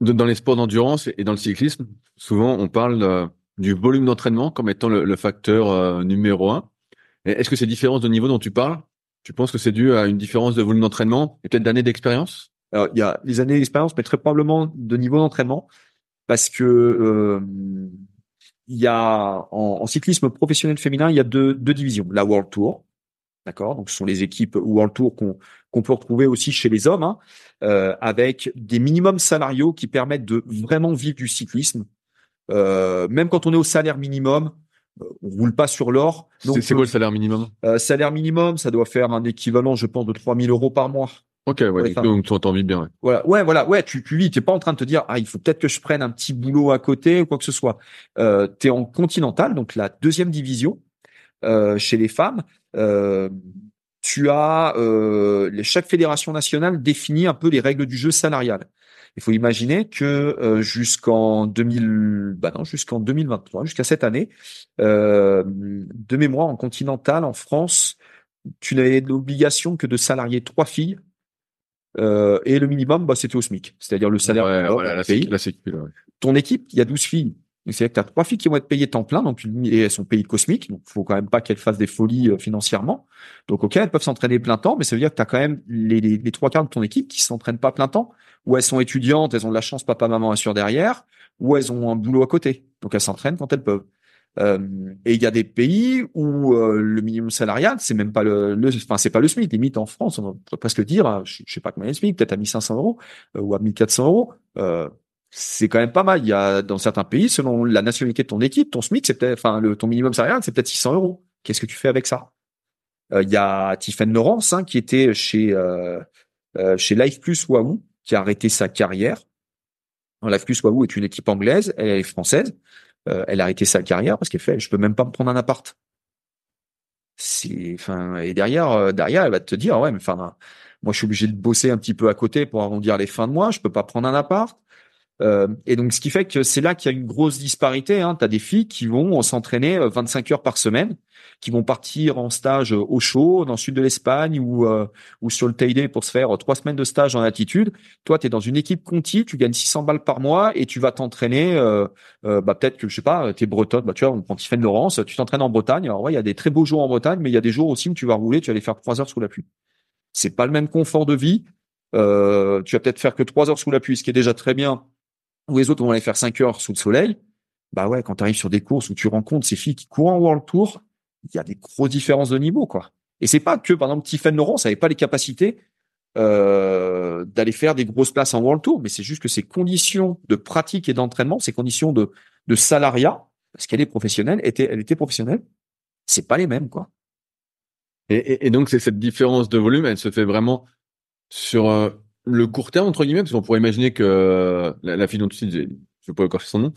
Speaker 1: Dans les sports d'endurance et dans le cyclisme, souvent on parle du volume d'entraînement comme étant le, le facteur numéro un. Est-ce que ces différences de niveau dont tu parles, tu penses que c'est dû à une différence de volume d'entraînement et peut-être d'années d'expérience?
Speaker 2: Alors, il y a les années d'expérience, mais très probablement de niveau d'entraînement, parce que euh, il y a en, en, cyclisme professionnel féminin, il y a deux, deux divisions. La World Tour, d'accord, donc ce sont les équipes World Tour qu'on peut retrouver aussi chez les hommes, hein, euh, avec des minimums salariaux qui permettent de vraiment vivre du cyclisme. Euh, même quand on est au salaire minimum, on roule pas sur l'or.
Speaker 1: C'est quoi le salaire minimum?
Speaker 2: euh, Salaire minimum, ça doit faire un équivalent, je pense, de 3000 euros par mois.
Speaker 1: Ok, ouais, donc tu t'en vis bien. Ouais.
Speaker 2: Voilà, ouais, voilà, ouais, tu, tu vis, t'es pas en train de te dire, ah, il faut peut-être que je prenne un petit boulot à côté ou quoi que ce soit. Euh, t'es en continental, donc la deuxième division euh, chez les femmes. Euh, tu as euh, chaque fédération nationale définit un peu les règles du jeu salarial. Il faut imaginer que euh, jusqu'en 2000, bah non, jusqu'en 2023, jusqu'à cette année, euh, de mémoire en continental en France, tu n'avais l'obligation que de salarier trois filles euh, et le minimum, bah, c'était au SMIC, c'est-à-dire le salaire
Speaker 1: ouais, voilà, la pays. La
Speaker 2: Ton équipe, il y a 12 filles. C'est-à-dire que tu as trois filles qui vont être payées temps plein, donc et elles sont payées cosmiques, donc faut quand même pas qu'elles fassent des folies euh, financièrement. Donc ok, elles peuvent s'entraîner plein temps, mais ça veut dire que tu as quand même les, les, trois quarts de ton équipe qui s'entraînent pas plein temps, ou elles sont étudiantes, elles ont de la chance, papa, maman assure derrière, ou elles ont un boulot à côté, donc elles s'entraînent quand elles peuvent. Euh, et il y a des pays où euh, le minimum salarial, c'est même pas le, le enfin c'est pas le SMIC. Limite en France, on peut presque dire, je, je sais pas combien le SMIC, peut-être à 1500 euros euh, ou à 1400 euros. C'est quand même pas mal. Il y a dans certains pays, selon la nationalité de ton équipe, ton SMIC, c'est peut-être, enfin, le, ton minimum salarial, c'est peut-être 600 euros. Qu'est-ce que tu fais avec ça? Euh, Il y a Tiffen Laurence hein, qui était chez euh, euh, chez Life Plus Wahoo, qui a arrêté sa carrière. Life Plus Wahoo est une équipe anglaise, elle est française. Euh, elle a arrêté sa carrière parce qu'elle fait, je peux même pas me prendre un appart. Enfin, et derrière, derrière, elle va te dire, ouais, mais enfin, moi, je suis obligé de bosser un petit peu à côté pour arrondir les fins de mois. Je peux pas prendre un appart. Euh, et donc, ce qui fait que c'est là qu'il y a une grosse disparité. Hein. Tu as des filles qui vont s'entraîner 25 heures par semaine, qui vont partir en stage au chaud dans le sud de l'Espagne ou ou sur le Teide pour se faire trois semaines de stage en altitude. Toi, tu es dans une équipe Conti, tu gagnes 600 balles par mois et tu vas t'entraîner. Euh, bah peut-être que je sais pas, t'es bretonne. Bah tu vois, on prend Tiffaine Laurence, tu t'entraînes en Bretagne. Alors ouais, il y a des très beaux jours en Bretagne, mais il y a des jours aussi où tu vas rouler, tu vas aller faire trois heures sous la pluie. C'est pas le même confort de vie. Euh, tu vas peut-être faire que trois heures sous la pluie, ce qui est déjà très bien. Ou les autres vont aller faire cinq heures sous le soleil. Bah ouais, quand tu arrives sur des courses où tu rencontres ces filles qui courent en World Tour, il y a des grosses différences de niveau, quoi. Et c'est pas que, par exemple, Tiffany Laurent, ça n'avait pas les capacités euh, d'aller faire des grosses places en World Tour, mais c'est juste que ces conditions de pratique et d'entraînement, ces conditions de, de salariat, parce qu'elle est professionnelle, était, elle était professionnelle, c'est pas les mêmes, quoi.
Speaker 1: Et, et, donc, c'est cette différence de volume, elle se fait vraiment sur euh, le court terme, entre guillemets, parce qu'on pourrait imaginer que euh, la, fille dont tu dis, je ne pas encore son nom,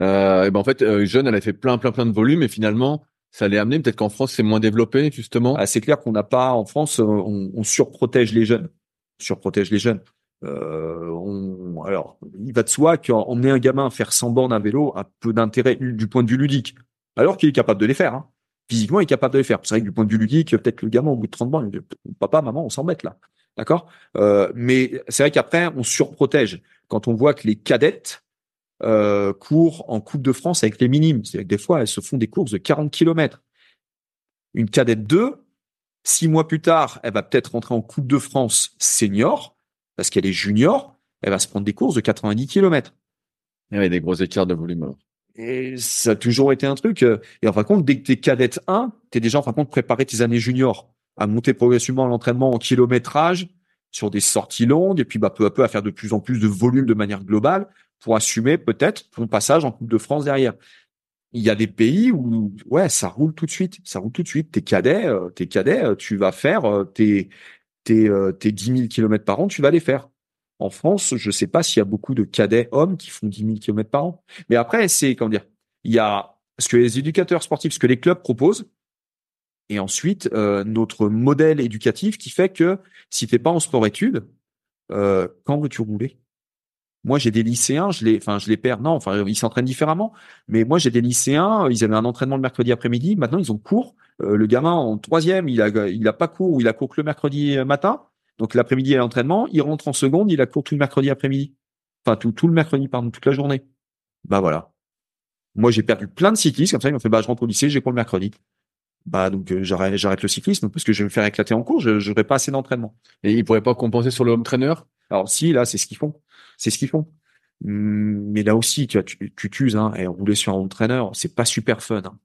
Speaker 1: euh, et ben en fait, euh, jeune, elle a fait plein, plein, plein de volume, et finalement, ça allait amener, peut-être qu'en France, c'est moins développé, justement.
Speaker 2: Ah, c'est clair qu'on n'a pas, en France, on, on, surprotège les jeunes. Surprotège les jeunes. alors, il va de soi qu'emmener un gamin à faire 100 bornes à vélo a peu d'intérêt du point de vue ludique, alors qu'il est capable de les faire. Hein physiquement est capable de les faire. C'est vrai que du point de vue ludique, peut-être le gamin au bout de 30 bornes, il dit, papa, maman, on s'en là. D'accord? Euh, Mais c'est vrai qu'après, on surprotège. Quand on voit que les cadettes euh, courent en Coupe de France avec les minimes, c'est-à-dire que des fois, elles se font des courses de 40 km. Une cadette 2, six mois plus tard, elle va peut-être rentrer en Coupe de France senior, parce qu'elle est junior, elle va se prendre des courses de 90 km.
Speaker 1: Il y avait des gros écarts de volume.
Speaker 2: Et ça a toujours été un truc. Euh, et en fin de compte, dès que t'es cadette 1, t'es déjà en fin de compte préparé tes années juniors à monter progressivement l'entraînement en kilométrage sur des sorties longues et puis bah peu à peu à faire de plus en plus de volume de manière globale pour assumer peut-être ton passage en Coupe de France derrière. Il y a des pays où ouais ça roule tout de suite, ça roule tout de suite. T'es cadet, euh, t'es cadet, euh, tu vas faire euh, tes tes tes 10 000 kilomètres par an, tu vas les faire. En France, je sais pas s'il y a beaucoup de cadets hommes qui font 10 000 kilomètres par an. Mais après c'est comment dire, il y a ce que les éducateurs sportifs, ce que les clubs proposent, et ensuite euh, notre modèle éducatif qui fait que si t'es pas en sport-études, euh, quand veux-tu rouler? Moi, j'ai des lycéens, je les, enfin, je les perds. Non, enfin, ils s'entraînent différemment. Mais moi, j'ai des lycéens, ils avaient un entraînement le mercredi après-midi. Maintenant, ils ont cours. Euh, le gamin en troisième, il a, il a pas cours ou il a cours que le mercredi matin. Donc l'après-midi, il a l'entraînement. Il rentre en seconde, il a cours tout le mercredi après-midi. Enfin, tout, tout le mercredi, pardon, toute la journée. Bah voilà. Moi, j'ai perdu plein de cyclistes comme ça. Ils m'ont fait, bah, je rentre au lycée, j'ai cours le mercredi bah donc euh, j'arrête j'arrête le cyclisme parce que je vais me faire éclater en cours, je n'aurai pas assez d'entraînement.
Speaker 1: Et ils pourraient pas compenser sur le home trainer?
Speaker 2: Alors si là c'est ce qu'ils font, c'est ce qu'ils font. Hum, mais là aussi tu tu, tu t'uses hein, et rouler sur un home trainer c'est pas super fun. Hein.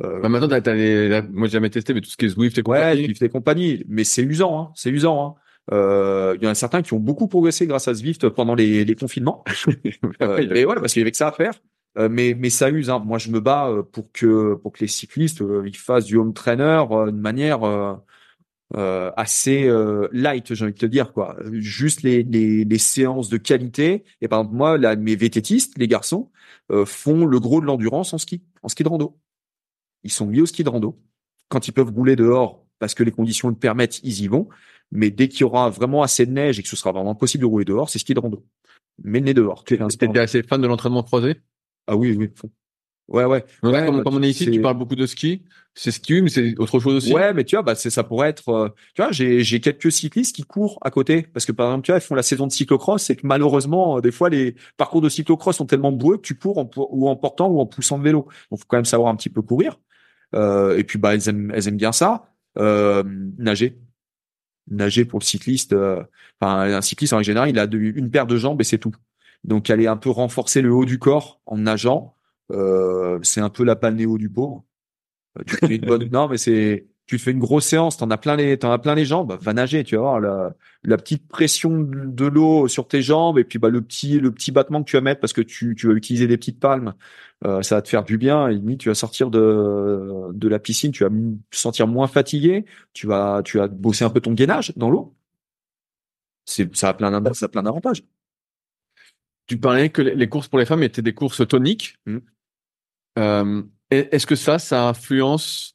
Speaker 1: Euh, bah maintenant t'as, les, moi j'ai jamais testé mais tout ce qui est Zwift et
Speaker 2: compagnie. Ouais, Zwift et compagnie, mais c'est usant, hein, c'est usant. Hein. Euh, il y en a certains qui ont beaucoup progressé grâce à Zwift pendant les, les confinements. euh, mais voilà, parce qu'il y avait que ça à faire. Euh, mais mais ça use. Hein. Moi, je me bats euh, pour que pour que les cyclistes euh, ils fassent du home trainer de manière euh, assez light, j'ai envie de te dire quoi. Juste les, les, les séances de qualité. Et par exemple, moi, là, mes vététistes, les garçons, font le gros de l'endurance en ski, en ski de rando. Ils sont mis au ski de rando. Quand ils peuvent rouler dehors, parce que les conditions le permettent, ils y vont. Mais dès qu'il y aura vraiment assez de neige et que ce sera vraiment possible de rouler dehors, c'est ski de rando. Mais le nez dehors.
Speaker 1: T'es assez fan de l'entraînement croisé?
Speaker 2: Ah oui, oui. Ouais, ouais.
Speaker 1: ouais comme, on est ici, tu parles beaucoup de ski. C'est ski, mais c'est autre chose aussi.
Speaker 2: Ouais, mais tu vois, bah, c'est, ça pourrait être, euh, tu vois, j'ai, j'ai quelques cyclistes qui courent à côté. Parce que, par exemple, tu vois, ils font la saison de cyclocross. C'est que malheureusement, euh, des fois, les parcours de cyclocross sont tellement boueux que tu cours en, ou en portant ou en poussant le vélo. Donc, faut quand même savoir un petit peu courir. Euh, et puis, bah, elles aiment, elles aiment bien ça. Euh, nager. Nager pour le cycliste. Enfin, un cycliste, en général, il a une paire de jambes et c'est tout. Donc, aller un peu renforcer le haut du corps en nageant euh, c'est un peu la balnéo du pauvre. Euh, tu fais une bonne, non, mais c'est, tu fais une grosse séance, t'en as plein les, t'en as plein les jambes, va nager, tu vas voir la, la petite pression de l'eau sur tes jambes et puis bah le petit, le petit battement que tu vas mettre parce que tu, tu vas utiliser des petites palmes, euh, ça va te faire du bien. Et limite, tu vas sortir de, de la piscine, tu vas te sentir moins fatigué, tu vas, tu vas bosser un peu ton gainage dans l'eau. C'est, ça a plein ça a plein d'avantages.
Speaker 1: Tu parlais que les courses pour les femmes étaient des courses toniques. Mmh. Euh, Est-ce que ça, ça influence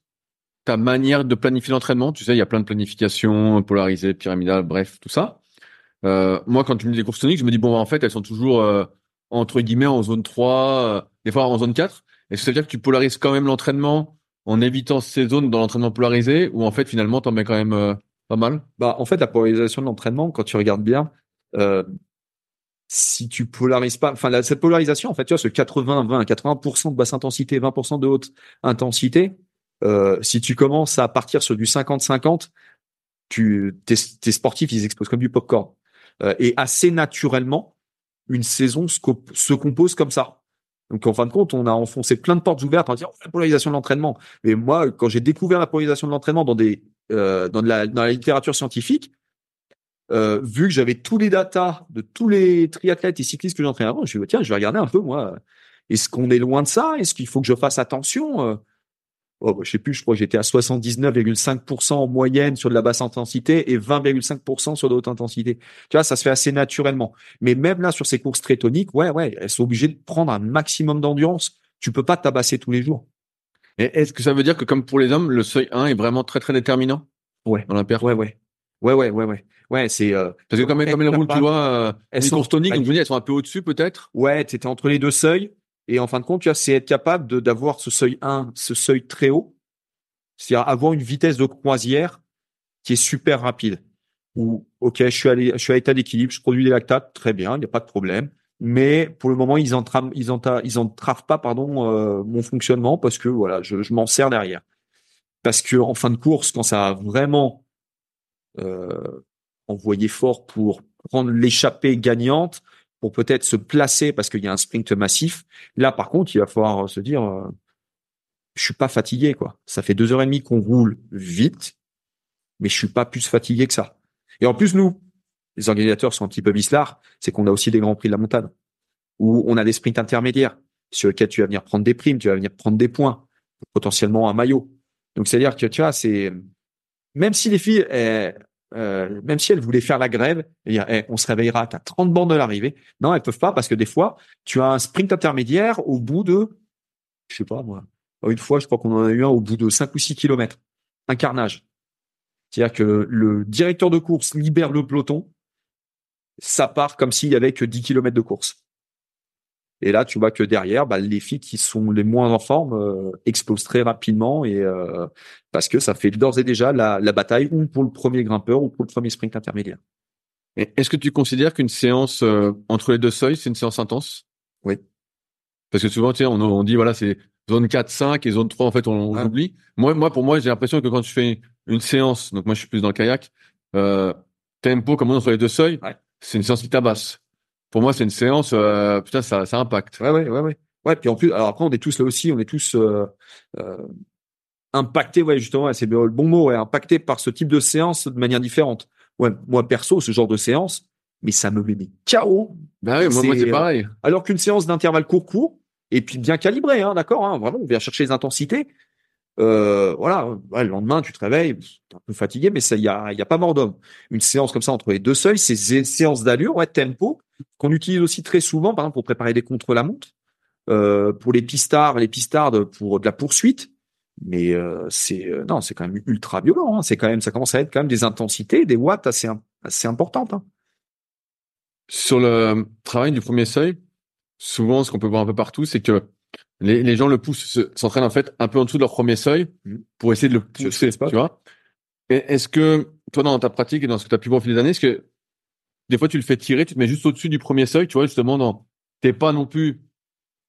Speaker 1: ta manière de planifier l'entraînement? Tu sais, il y a plein de planifications polarisées, pyramidales, bref, tout ça. Euh, moi, quand tu me dis des courses toniques, je me dis bon, en fait, elles sont toujours euh, entre guillemets en zone 3, euh, des fois en zone 4. Est-ce que ça veut dire que tu polarises quand même l'entraînement en évitant ces zones dans l'entraînement polarisé ou en fait finalement t'en mets quand même pas mal?
Speaker 2: Bah en fait la polarisation de l'entraînement, quand tu regardes bien, euh, si tu polarises pas, enfin cette polarisation en fait, tu vois ce 80-20, 80%, de basse intensité, 20% de haute intensité, euh, si tu commences à partir sur du 50-50, tu tes, tes sportifs ils explosent comme du popcorn. Euh, et assez naturellement, une saison se, se compose comme ça. Donc en fin de compte, on a enfoncé plein de portes ouvertes en disant la polarisation de l'entraînement. Mais moi, quand j'ai découvert la polarisation de l'entraînement dans des euh, dans, de la, dans la littérature scientifique, euh, vu que j'avais tous les datas de tous les triathlètes et cyclistes que j'entraînais avant, je me suis dit tiens, je vais regarder un peu moi. Est-ce qu'on est loin de ça? Est-ce qu'il faut que je fasse attention? Euh, oh, bah, Je sais plus. Je crois que j'étais à 79,5% en moyenne sur de la basse intensité et 20,5% sur de haute intensité. Tu vois, ça se fait assez naturellement. Mais même là, sur ces courses très toniques, ouais, ouais, elles sont obligées de prendre un maximum d'endurance. Tu peux pas tabasser tous les jours.
Speaker 1: Et est-ce que ça veut dire que comme pour les hommes, le seuil 1 est vraiment très très déterminant?
Speaker 2: Ouais.
Speaker 1: Dans la perte
Speaker 2: Ouais, ouais. Ouais, ouais, ouais, ouais. Ouais, c'est euh,
Speaker 1: parce que comme, comme elles roulent, tu vois, euh, elles sont toniques, donc elles sont un peu au-dessus peut-être?
Speaker 2: Ouais, tu étais entre les deux seuils et en fin de compte, tu vois, c'est être capable de d'avoir ce seuil 1, ce seuil très haut, c'est-à-dire avoir une vitesse de croisière qui est super rapide. Ou ok, je suis allé, je suis à état d'équilibre, je produis des lactates, très bien, il n'y a pas de problème. Mais pour le moment, ils entravent, ils entravent, ils entravent pas, pardon, euh, mon fonctionnement parce que voilà, je, je m'en sers derrière. Parce que en fin de course, quand ça a vraiment envoyé fort pour prendre l'échappée gagnante, pour peut-être se placer parce qu'il y a un sprint massif. Là, par contre, il va falloir se dire, euh, je suis pas fatigué, quoi. Ça fait deux heures et demie qu'on roule vite, mais je suis pas plus fatigué que ça. Et en plus, nous, les organisateurs sont un petit peu bislards, c'est qu'on a aussi des grands prix de la montagne, où on a des sprints intermédiaires, sur lesquels tu vas venir prendre des primes, tu vas venir prendre des points, potentiellement un maillot. Donc, c'est-à-dire que, tu vois, c'est, même si les filles, euh, même si elles voulaient faire la grève, dire, eh, on se réveillera à 30 bornes de l'arrivée. Non, elles peuvent pas parce que des fois, tu as un sprint intermédiaire au bout de, je sais pas moi, une fois, je crois qu'on en a eu un au bout de 5 ou 6 kilomètres. Un carnage. C'est-à-dire que le directeur de course libère le peloton, ça part comme s'il y avait que 10 kilomètres de course. Et là, tu vois que derrière, bah, les filles qui sont les moins en forme euh, explosent très rapidement et euh, parce que ça fait d'ores et déjà la, la, bataille ou pour le premier grimpeur ou pour le premier sprint intermédiaire.
Speaker 1: Est-ce que tu considères qu'une séance euh, entre les deux seuils, c'est une séance intense?
Speaker 2: Oui.
Speaker 1: Parce que souvent, tu sais, on, on dit voilà, c'est zone 4, 5 et zone 3, en fait, on, on oublie. Moi, moi, pour moi, j'ai l'impression que quand tu fais une séance, donc moi, je suis plus dans le kayak, euh, tempo, comme on entre les deux seuils,
Speaker 2: ouais.
Speaker 1: c'est une séance qui tabasse. Pour moi, c'est une séance, euh, putain, ça, ça impacte.
Speaker 2: Ouais, ouais, ouais, ouais. Ouais, puis en plus, alors après, on est tous là aussi, on est tous euh, euh, impactés, ouais, justement, c'est le bon mot, ouais, impactés par ce type de séance de manière différente. Ouais, moi, perso, ce genre de séance, mais ça me met des KO.
Speaker 1: Ben oui, moi, moi c'est pareil.
Speaker 2: Alors qu'une séance d'intervalle court-court, et puis bien calibré, hein, d'accord, hein, vraiment, on vient chercher les intensités. Euh, voilà, ouais, le lendemain, tu te réveilles, t'es un peu fatigué, mais il y a, y a pas mort d'homme. Une séance comme ça entre les deux seuils, c'est des séances d'allure, ouais, tempo, qu'on utilise aussi très souvent, par exemple, pour préparer des contre-la-montre, euh, pour les pistards, les pistardes pour de la poursuite. Mais euh, c'est euh, non, c'est quand même ultra violent. Hein. C'est quand même, ça commence à être quand même des intensités, des watts assez assez importantes. Hein.
Speaker 1: Sur le travail du premier seuil, souvent, ce qu'on peut voir un peu partout, c'est que les, les, gens le poussent, s'entraînent en fait un peu en dessous de leur premier seuil
Speaker 2: mmh.
Speaker 1: pour essayer de le pousser, pas. tu vois. Est-ce que toi, dans ta pratique et dans ce que tu as pu voir au fil des années, est-ce que des fois tu le fais tirer, tu te mets juste au-dessus du premier seuil, tu vois, justement, dans t'es pas non plus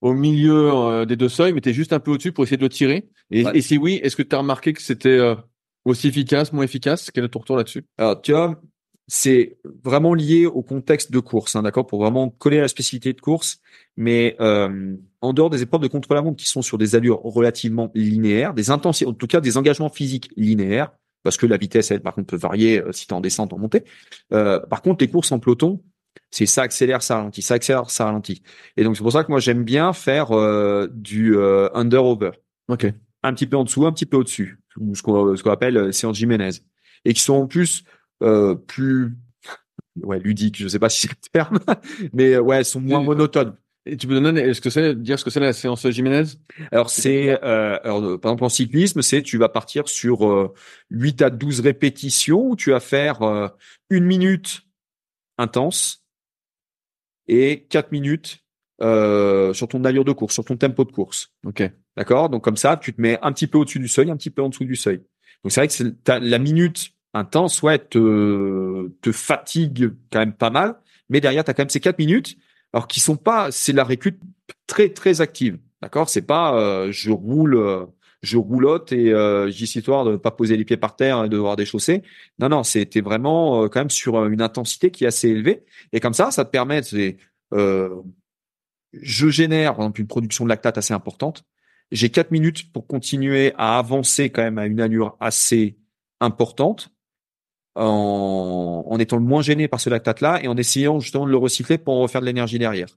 Speaker 1: au milieu euh, des deux seuils, mais tu es juste un peu au-dessus pour essayer de le tirer? Et,
Speaker 2: ouais.
Speaker 1: et si oui, est-ce que tu as remarqué que c'était euh, aussi efficace, moins efficace? Quel est ton retour là-dessus?
Speaker 2: Alors, tu vois, c'est vraiment lié au contexte de course, hein, d'accord, pour vraiment coller à la spécificité de course. Mais euh, en dehors des épreuves de contre-la-montre qui sont sur des allures relativement linéaires, des intensités, en tout cas des engagements physiques linéaires, parce que la vitesse, elle, par contre, peut varier euh, si tu es en descente, en montée. Euh, par contre, les courses en peloton, c'est ça accélère, ça ralentit, ça accélère, ça ralentit. Et donc c'est pour ça que moi j'aime bien faire euh, du euh, under-over.
Speaker 1: Ok.
Speaker 2: Un petit peu en dessous, un petit peu au-dessus, ce qu'on appelle euh, séance Jiménez, et qui sont en plus euh, plus ouais ludiques. Je sais pas si c'est le terme, mais ouais, sont moins monotones.
Speaker 1: Et tu peux donner ce que c'est, dire ce que c'est la séance Jiménez
Speaker 2: Alors c'est, euh, alors, par exemple en cyclisme, c'est tu vas partir sur euh, 8 à 12 répétitions où tu vas faire euh, une minute intense et 4 minutes euh, sur ton allure de course, sur ton tempo de course.
Speaker 1: Ok.
Speaker 2: D'accord? Donc comme ça, tu te mets un petit peu au-dessus du seuil, un petit peu en dessous du seuil. Donc c'est vrai que c'est- la minute intense, ouais, te, te fatigue quand même pas mal, mais derrière, tu as quand même ces quatre minutes, alors qui sont pas, c'est la récup très très active. D'accord? C'est pas euh, je roule, euh, je roulotte et euh, j'y suis histoire de pas poser les pieds par terre et de voir des chaussées. Non, non, c'était vraiment euh, quand même sur une intensité qui est assez élevée. Et comme ça, ça te permet, c'est, je génère par exemple une production de lactate assez importante. J'ai quatre minutes pour continuer à avancer quand même à une allure assez importante en, en étant le moins gêné par ce lactate-là et en essayant justement de le recycler pour en refaire de l'énergie derrière.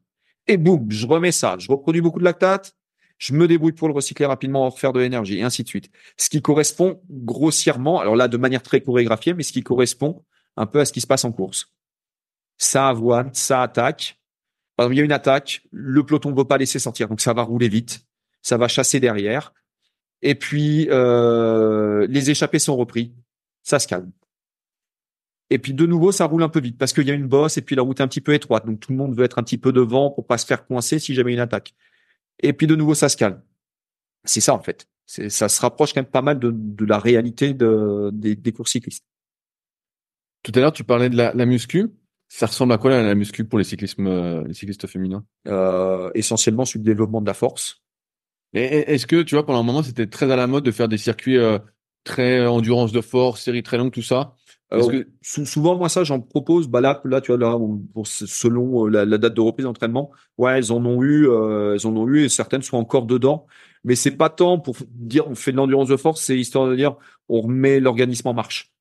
Speaker 2: Et boum, je remets ça, je reproduis beaucoup de lactate, je me débrouille pour le recycler rapidement, en refaire de l'énergie et ainsi de suite. Ce qui correspond grossièrement, alors là de manière très chorégraphiée, mais ce qui correspond un peu à ce qui se passe en course. Ça avoine, ça attaque. Par exemple, il y a une attaque, le peloton ne veut pas laisser sortir, donc ça va rouler vite, ça va chasser derrière. Et puis euh, les échappés sont repris, ça se calme. Et puis de nouveau, ça roule un peu vite parce qu'il y a une bosse et puis la route est un petit peu étroite. Donc tout le monde veut être un petit peu devant pour pas se faire coincer si jamais une attaque. Et puis de nouveau, ça se calme. C'est ça en fait. Ça se rapproche quand même pas mal de, de la réalité de, des, des courses cyclistes.
Speaker 1: Tout à l'heure, tu parlais de la, la muscu. Ça ressemble à quoi la, la muscu pour les cyclismes, euh, les cyclistes féminins?
Speaker 2: Euh, essentiellement sur le développement de la force.
Speaker 1: Est-ce que tu vois pendant un moment c'était très à la mode de faire des circuits euh, très euh, endurance de force, séries très longues, tout ça? Est-ce
Speaker 2: Euh,
Speaker 1: que
Speaker 2: sou- souvent, moi, ça, j'en propose. Bah là, là, tu vois, là, pour, selon euh, la, la date de reprise d'entraînement, ouais, elles en ont eu, euh, elles en ont eu, et certaines sont encore dedans. Mais c'est pas tant pour dire on fait de l'endurance de force, c'est histoire de dire on remet l'organisme en marche.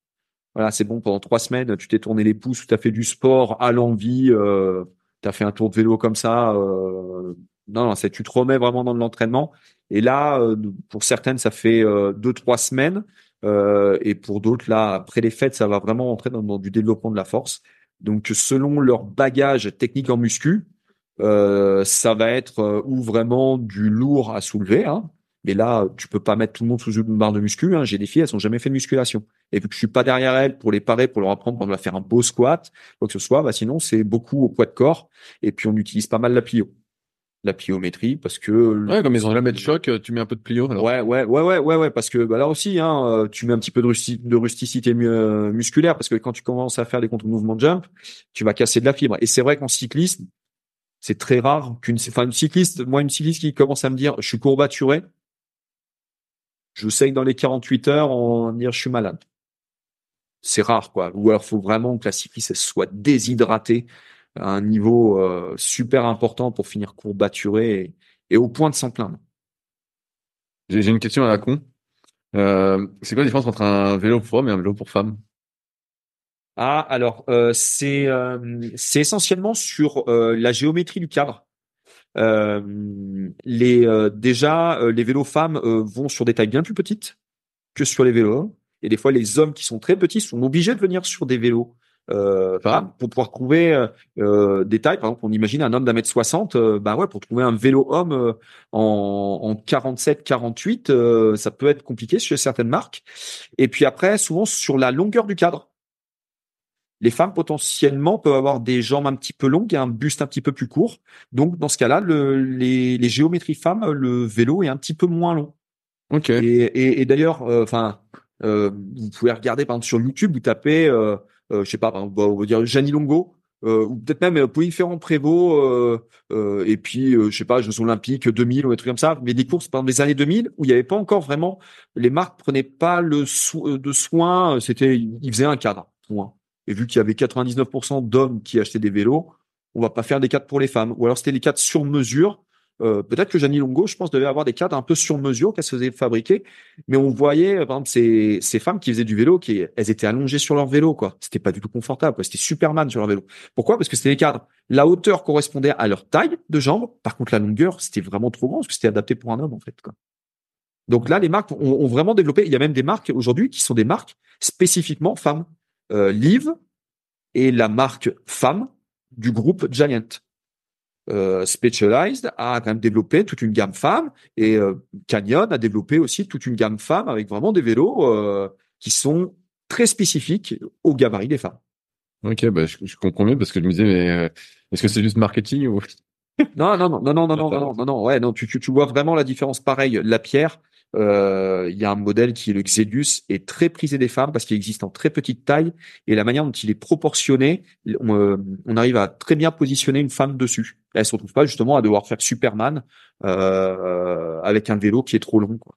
Speaker 2: Voilà, c'est bon. Pendant trois semaines, tu t'es tourné les pouces, tu as fait du sport à l'envie, euh, tu as fait un tour de vélo comme ça. Euh, non, non, c'est tu te remets vraiment dans de l'entraînement. Et là, pour certaines, ça fait deux, trois semaines. Euh, et pour d'autres, là, après les fêtes, ça va vraiment entrer dans, du développement de la force. Donc, selon leur bagage technique en muscu, euh, ça va être euh, ou vraiment du lourd à soulever. Hein. Mais là, tu peux pas mettre tout le monde sous une barre de muscu. Hein. J'ai des filles, elles ont jamais fait de musculation. Et vu que je suis pas derrière elles pour les parer, pour leur apprendre comment faire un beau squat, quoi que ce soit, bah sinon c'est beaucoup au poids de corps. Et puis on utilise pas mal la plio, la pliométrie, parce que
Speaker 1: ouais, comme ils ont jamais de choc, euh, tu mets un peu de plio. Alors.
Speaker 2: Ouais, ouais, ouais, ouais, ouais, ouais, parce que bah, là aussi, hein, euh, tu mets un petit peu de, rusti- de rusticité mu- euh, musculaire, parce que quand tu commences à faire des contre-mouvements de jump, tu vas casser de la fibre. Et c'est vrai qu'en cyclisme, c'est très rare qu'une, enfin, une cycliste, moi, une cycliste qui commence à me dire, je suis courbaturé, je sais que dans les 48 heures, on va me dire, je suis malade. C'est rare, quoi. Ou alors, faut vraiment que la cycliste elle soit déshydratée à un niveau euh, super important pour finir courbaturé et, et au point de s'en plaindre.
Speaker 1: J'ai une question à la con. Euh, c'est quoi la différence entre un vélo pour hommes et un vélo pour femmes?
Speaker 2: Ah, alors euh, c'est c'est essentiellement sur la géométrie du cadre. Les déjà les vélos femmes vont sur des tailles bien plus petites que sur les vélos hommes. et des fois les hommes qui sont très petits sont obligés de venir sur des vélos euh, pour pouvoir trouver euh, euh, des tailles. Par exemple, on imagine un homme d'un mètre soixante, euh, bah ouais, pour trouver un vélo homme euh, en, en 47, 48, euh, ça peut être compliqué chez certaines marques. Et puis après, souvent sur la longueur du cadre les femmes potentiellement peuvent avoir des jambes un petit peu longues et un buste un petit peu plus court. Donc dans ce cas-là, le, les, les géométries femmes, le vélo est un petit peu moins long.
Speaker 1: Ok.
Speaker 2: Et, et, et d'ailleurs, enfin, euh, vous pouvez regarder par exemple sur YouTube, vous tapez, euh, euh, je sais pas, on va dire Gianni Longo. Euh, ou peut-être même euh, Polyférent Prévost euh, euh, et puis euh, je sais pas Jeux Olympiques 2000 ou des trucs comme ça mais des courses pendant les années 2000 où il n'y avait pas encore vraiment les marques prenaient pas le de soin c'était ils faisaient un cadre point et vu qu'il y avait 99% d'hommes qui achetaient des vélos, on va pas faire des cadres pour les femmes. Ou alors c'était des cadres sur mesure. Euh, Peut-être que Jeannie Longo, je pense, devait avoir des cadres un peu sur mesure qu'elle se faisait fabriquer. Mais on voyait, par exemple, ces, femmes qui faisaient du vélo, qui elles étaient allongées sur leur vélo, quoi. C'était pas du tout confortable. quoi. C'était Superman sur leur vélo. Pourquoi? Parce que c'était des cadres. La hauteur correspondait à leur taille de jambes. Par contre, la longueur, c'était vraiment trop grand parce que c'était adapté pour un homme, en fait. Quoi. Donc là, les marques ont, vraiment développé. Il y a même des marques aujourd'hui qui sont des marques spécifiquement femmes euh, Liv est la marque femme du groupe Giant. Euh, Specialized a quand même développé toute une gamme femme et euh, Canyon a développé aussi toute une gamme femme avec vraiment des vélos euh, qui sont très spécifiques au gabarit des femmes.
Speaker 1: Ok, bah, je, je comprends mieux parce que je me disais, mais est-ce que c'est juste marketing ou?
Speaker 2: Non, non, non, non, non, non, non, non, non, non, ouais, non, tu, tu, tu vois vraiment la différence. Pareil, la pierre, euh, il y a un modèle qui est le Xedius, est très prisé des femmes parce qu'il existe en très petite taille et la manière dont il est proportionné, on, euh, on arrive à très bien positionner une femme dessus. Elle se retrouve pas justement à devoir faire Superman euh, avec un vélo qui est trop long. Quoi.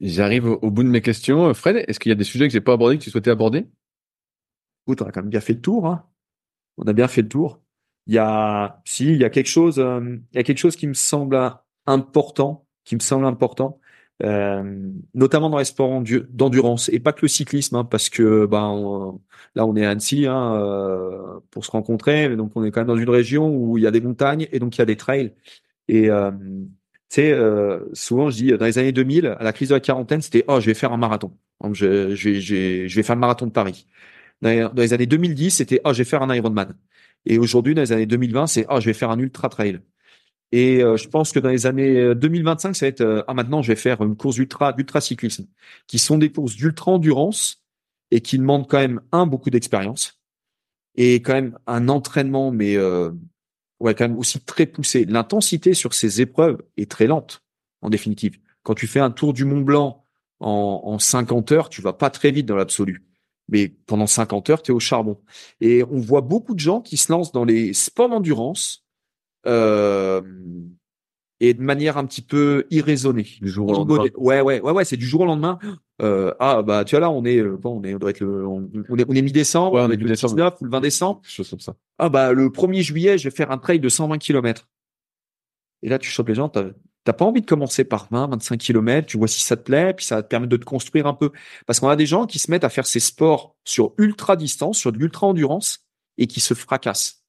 Speaker 1: J'arrive au, bout de mes questions. Fred, est-ce qu'il y a des sujets que j'ai pas abordés que tu souhaitais aborder?
Speaker 2: Écoute, on a quand même bien fait le tour. Hein. On a bien fait le tour. Il y a, si, il y a quelque chose, euh, il y a quelque chose qui me semble important, qui me semble important, euh, notamment dans les sports d'endurance et pas que le cyclisme, hein, parce que ben là on est à Annecy hein, euh, pour se rencontrer, donc on est quand même dans une région où il y a des montagnes et donc il y a des trails. Et euh, tu sais, euh, souvent je dis dans les années 2000, à la crise de la quarantaine, c'était oh je vais faire un marathon, donc je, je, je, je vais faire le marathon de Paris. Dans les, dans les années 2010, c'était oh je vais faire un Ironman. Et aujourd'hui, dans les années 2020, c'est ah, je vais faire un ultra trail. Et euh, je pense que dans les années 2025, euh, ça va être euh, ah maintenant je vais faire une course ultra d'ultra cyclisme, qui sont des courses d'ultra endurance et qui demandent quand même un beaucoup d'expérience et quand même un entraînement, mais ouais quand même aussi très poussé. L'intensité sur ces épreuves est très lente en définitive. Quand tu fais un tour du Mont Blanc en, en 50 heures, tu vas pas très vite dans l'absolu mais pendant 50 heures, tu es au charbon. Et on voit beaucoup de gens qui se lancent dans les sports d'endurance euh, et de manière un petit peu irraisonnée.
Speaker 1: Du jour au lendemain.
Speaker 2: Ouais, ouais, ouais, ouais, c'est du jour au lendemain. Euh, ah bah tu vois là, on est euh, bon, on est on doit être le, on, est on est mi-décembre,
Speaker 1: ouais, on,
Speaker 2: est
Speaker 1: le
Speaker 2: 19 ou le 20 décembre.
Speaker 1: Chose comme ça.
Speaker 2: Ah bah le 1er juillet, je vais faire un trail de 120 km. Et là, tu chopes les gens, T'as pas envie de commencer par 20, 25 kilomètres, tu vois si ça te plaît, puis ça va te permettre de te construire un peu. Parce qu'on a des gens qui se mettent à faire ces sports sur ultra distance, sur de l'ultra endurance, et qui se fracassent.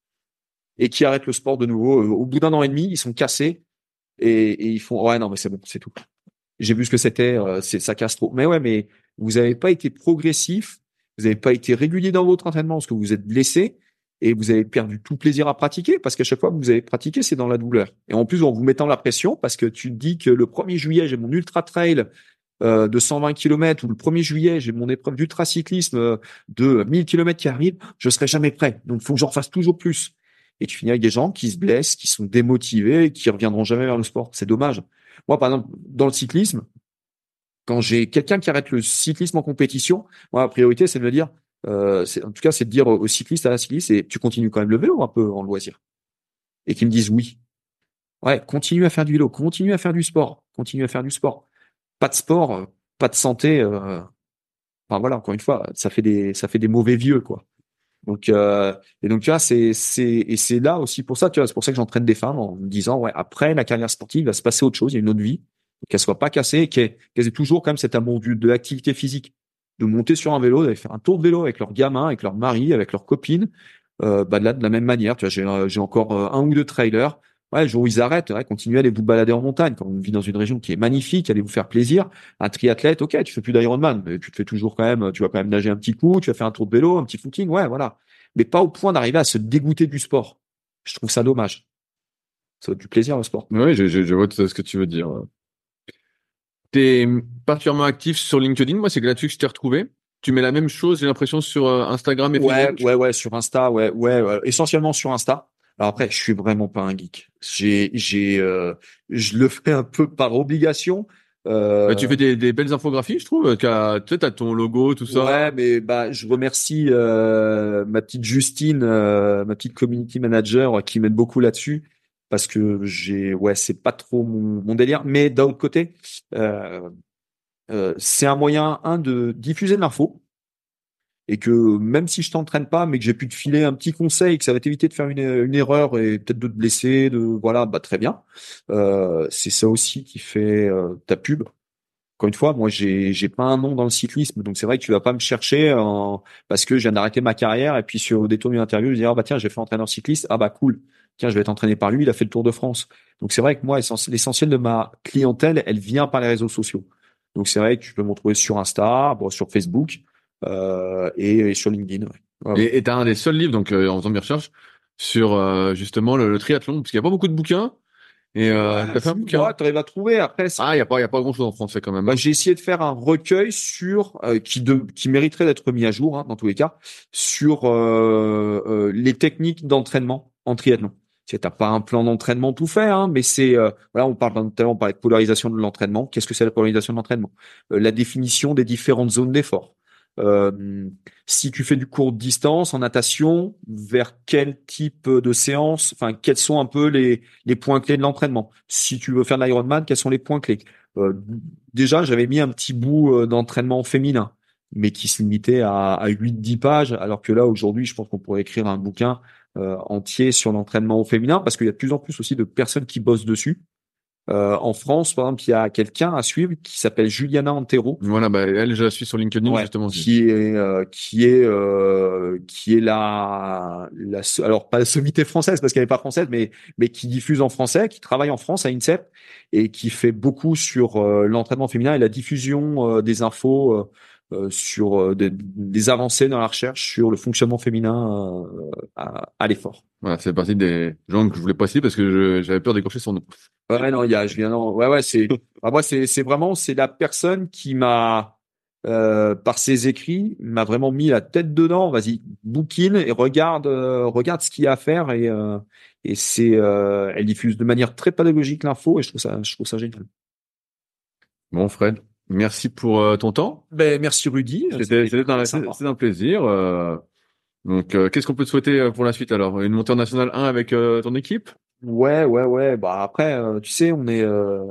Speaker 2: Et qui arrêtent le sport de nouveau. Euh, au bout d'un an et demi, ils sont cassés, et, ils font, ouais, non, mais c'est bon, c'est tout. J'ai vu ce que c'était, euh, ça casse trop. Mais ouais, mais vous n'avez pas été progressif, vous n'avez pas été régulier dans votre entraînement parce que vous êtes blessé, et vous avez perdu tout plaisir à pratiquer parce qu'à chaque fois que vous avez pratiqué, c'est dans la douleur. Et en plus, en vous mettant la pression parce que tu dis que le 1er juillet, j'ai mon ultra trail euh, de 120 km ou le 1er juillet, j'ai mon épreuve d'ultra cyclisme euh, de 1000 km qui arrive, je serai jamais prêt. Donc, il faut que j'en fasse toujours plus. Et tu finis avec des gens qui se blessent, qui sont démotivés, qui reviendront jamais vers le sport. C'est dommage. Moi, par exemple, dans le cyclisme, quand j'ai quelqu'un qui arrête le cyclisme en compétition, moi, la priorité, c'est de me dire, euh, en tout cas, c'est de dire aux cyclistes, à la cycliste, et tu continues quand même le vélo un peu en loisir. Et qu'ils me disent oui. Ouais, continue à faire du vélo, continue à faire du sport, continue à faire du sport. Pas de sport, euh, pas de santé. Euh, enfin voilà, encore une fois, ça fait des, ça fait des mauvais vieux quoi. Donc euh, et donc tu vois, c'est c'est et c'est là aussi pour ça, tu vois, c'est pour ça que j'entraîne des femmes en me disant ouais, après la carrière sportive, il va se passer autre chose, il y a une autre vie, qu'elle soit pas cassée, qu'elle ait toujours quand même cet amour du, de l'activité physique de monter sur un vélo, d'aller faire un tour de vélo avec leurs gamins, avec leur mari, avec leurs copines, euh, bah la, de la même manière. Tu vois, j'ai, euh, j'ai encore euh, un ou deux trailers. Ouais, le jour où ils arrêtent, ouais, continuez à aller vous balader en montagne. Quand on vit dans une région qui est magnifique, allez vous faire plaisir. Un triathlète, ok, tu fais plus d'Ironman, mais tu te fais toujours quand même, tu vas quand même nager un petit coup, tu vas faire un tour de vélo, un petit footing, ouais, voilà. Mais pas au point d'arriver à se dégoûter du sport. Je trouve ça dommage. Ça va du plaisir le sport.
Speaker 1: Oui, je, je, je vois tout ce que tu veux dire. T'es particulièrement actif sur LinkedIn. Moi, c'est là-dessus que je t'ai retrouvé. Tu mets la même chose, j'ai l'impression, sur euh, Instagram et
Speaker 2: ouais, Facebook? Ouais, ouais, sur Insta, ouais, ouais, essentiellement sur Insta. Alors après, je suis vraiment pas un geek. J'ai, j'ai, euh, je le fais un peu par obligation.
Speaker 1: Euh... Bah, tu fais des, des, belles infographies, je trouve. Tu as, ton logo, tout ça.
Speaker 2: Ouais, mais bah, je remercie euh, ma petite Justine, euh, ma petite community manager, qui m'aide beaucoup là-dessus parce que j'ai ouais c'est pas trop mon, mon délire mais d'un autre côté euh, euh, c'est un moyen un de diffuser de l'info et que même si je t'entraîne pas mais que j'ai pu te filer un petit conseil que ça va t'éviter de faire une, une erreur et peut-être de te blesser de voilà bah très bien. Euh, c'est ça aussi qui fait euh, ta pub. Encore une fois, moi, j'ai j'ai pas un nom dans le cyclisme, donc c'est vrai que tu vas pas me chercher parce que je viens d'arrêter ma carrière et puis sur au détour d'une interview, je dis ah bah tiens, j'ai fait entraîneur cycliste, ah bah cool, tiens, je vais être entraîné par lui, il a fait le Tour de France. Donc c'est vrai que moi, l'essentiel de ma clientèle, elle vient par les réseaux sociaux. Donc c'est vrai que tu peux me retrouver sur Insta, sur Facebook euh, et, sur LinkedIn.
Speaker 1: Et tu as un des seuls livres, donc euh, en faisant mes recherches, sur euh, justement le, triathlon, parce qu'il y a pas beaucoup de bouquins. Et euh, bouquin
Speaker 2: Tu arrives à trouver. Après,
Speaker 1: Ah, il y a pas, il y a pas grand chose en français quand même.
Speaker 2: bah, j'ai essayé de faire un recueil sur euh, qui de, qui mériterait d'être mis à jour hein, dans tous les cas sur euh, euh, les techniques d'entraînement en triathlon. Tu t'as pas un plan d'entraînement tout fait, hein, mais c'est voilà, on parle notamment on parlait de polarisation de l'entraînement. Qu'est-ce que c'est la polarisation de l'entraînement? La définition des différentes zones d'effort. Euh, si tu fais du court distance en natation, vers quel type de séance, enfin quels sont un peu les les points clés de l'entraînement? Si tu veux faire de l'Ironman, quels sont les points clés? Euh, Déjà, j'avais mis un petit bout euh, d'entraînement féminin, mais qui se limitait à, à 8-10 pages, alors que là aujourd'hui, je pense qu'on pourrait écrire un bouquin entier sur l'entraînement au féminin, parce qu'il y a de plus en plus aussi de personnes qui bossent dessus. Euh, en France, par exemple, il y a quelqu'un à suivre qui s'appelle Juliana Antero,
Speaker 1: Voilà, bah, elle, je la suis sur LinkedIn,
Speaker 2: Ouais,
Speaker 1: justement.
Speaker 2: qui est euh, qui est euh, qui est la la alors pas la sommité française parce qu'elle n'est pas française mais mais qui diffuse en français qui travaille en France à INSEP et qui fait beaucoup sur euh, l'entraînement féminin et la diffusion euh, des infos euh, sur des, des avancées dans la recherche sur le fonctionnement féminin à, à l'effort.
Speaker 1: Voilà, c'est partie des gens que je voulais pas citer parce que j'avais peur d'écorcher son nom.
Speaker 2: Ouais, non, il y a, je viens, non, ouais, ouais, c'est, bah, moi, c'est, c'est vraiment, c'est la personne qui m'a, euh, par ses écrits, m'a vraiment mis la tête dedans. Vas-y, bouquine et regarde, euh, regarde ce qu'il y a à faire et, euh, et c'est, euh, elle diffuse de manière très pédagogique l'info et je trouve ça, je trouve ça génial.
Speaker 1: Bon, Fred, merci pour euh, ton temps.
Speaker 2: Ben, merci Rudy.
Speaker 1: C'était un, un plaisir. Donc, euh, qu'est-ce qu'on peut te souhaiter euh, pour la suite alors? Une montée en National 1 avec euh, ton équipe?
Speaker 2: Ouais, ouais, ouais. Bah après, euh, tu sais, on est. euh,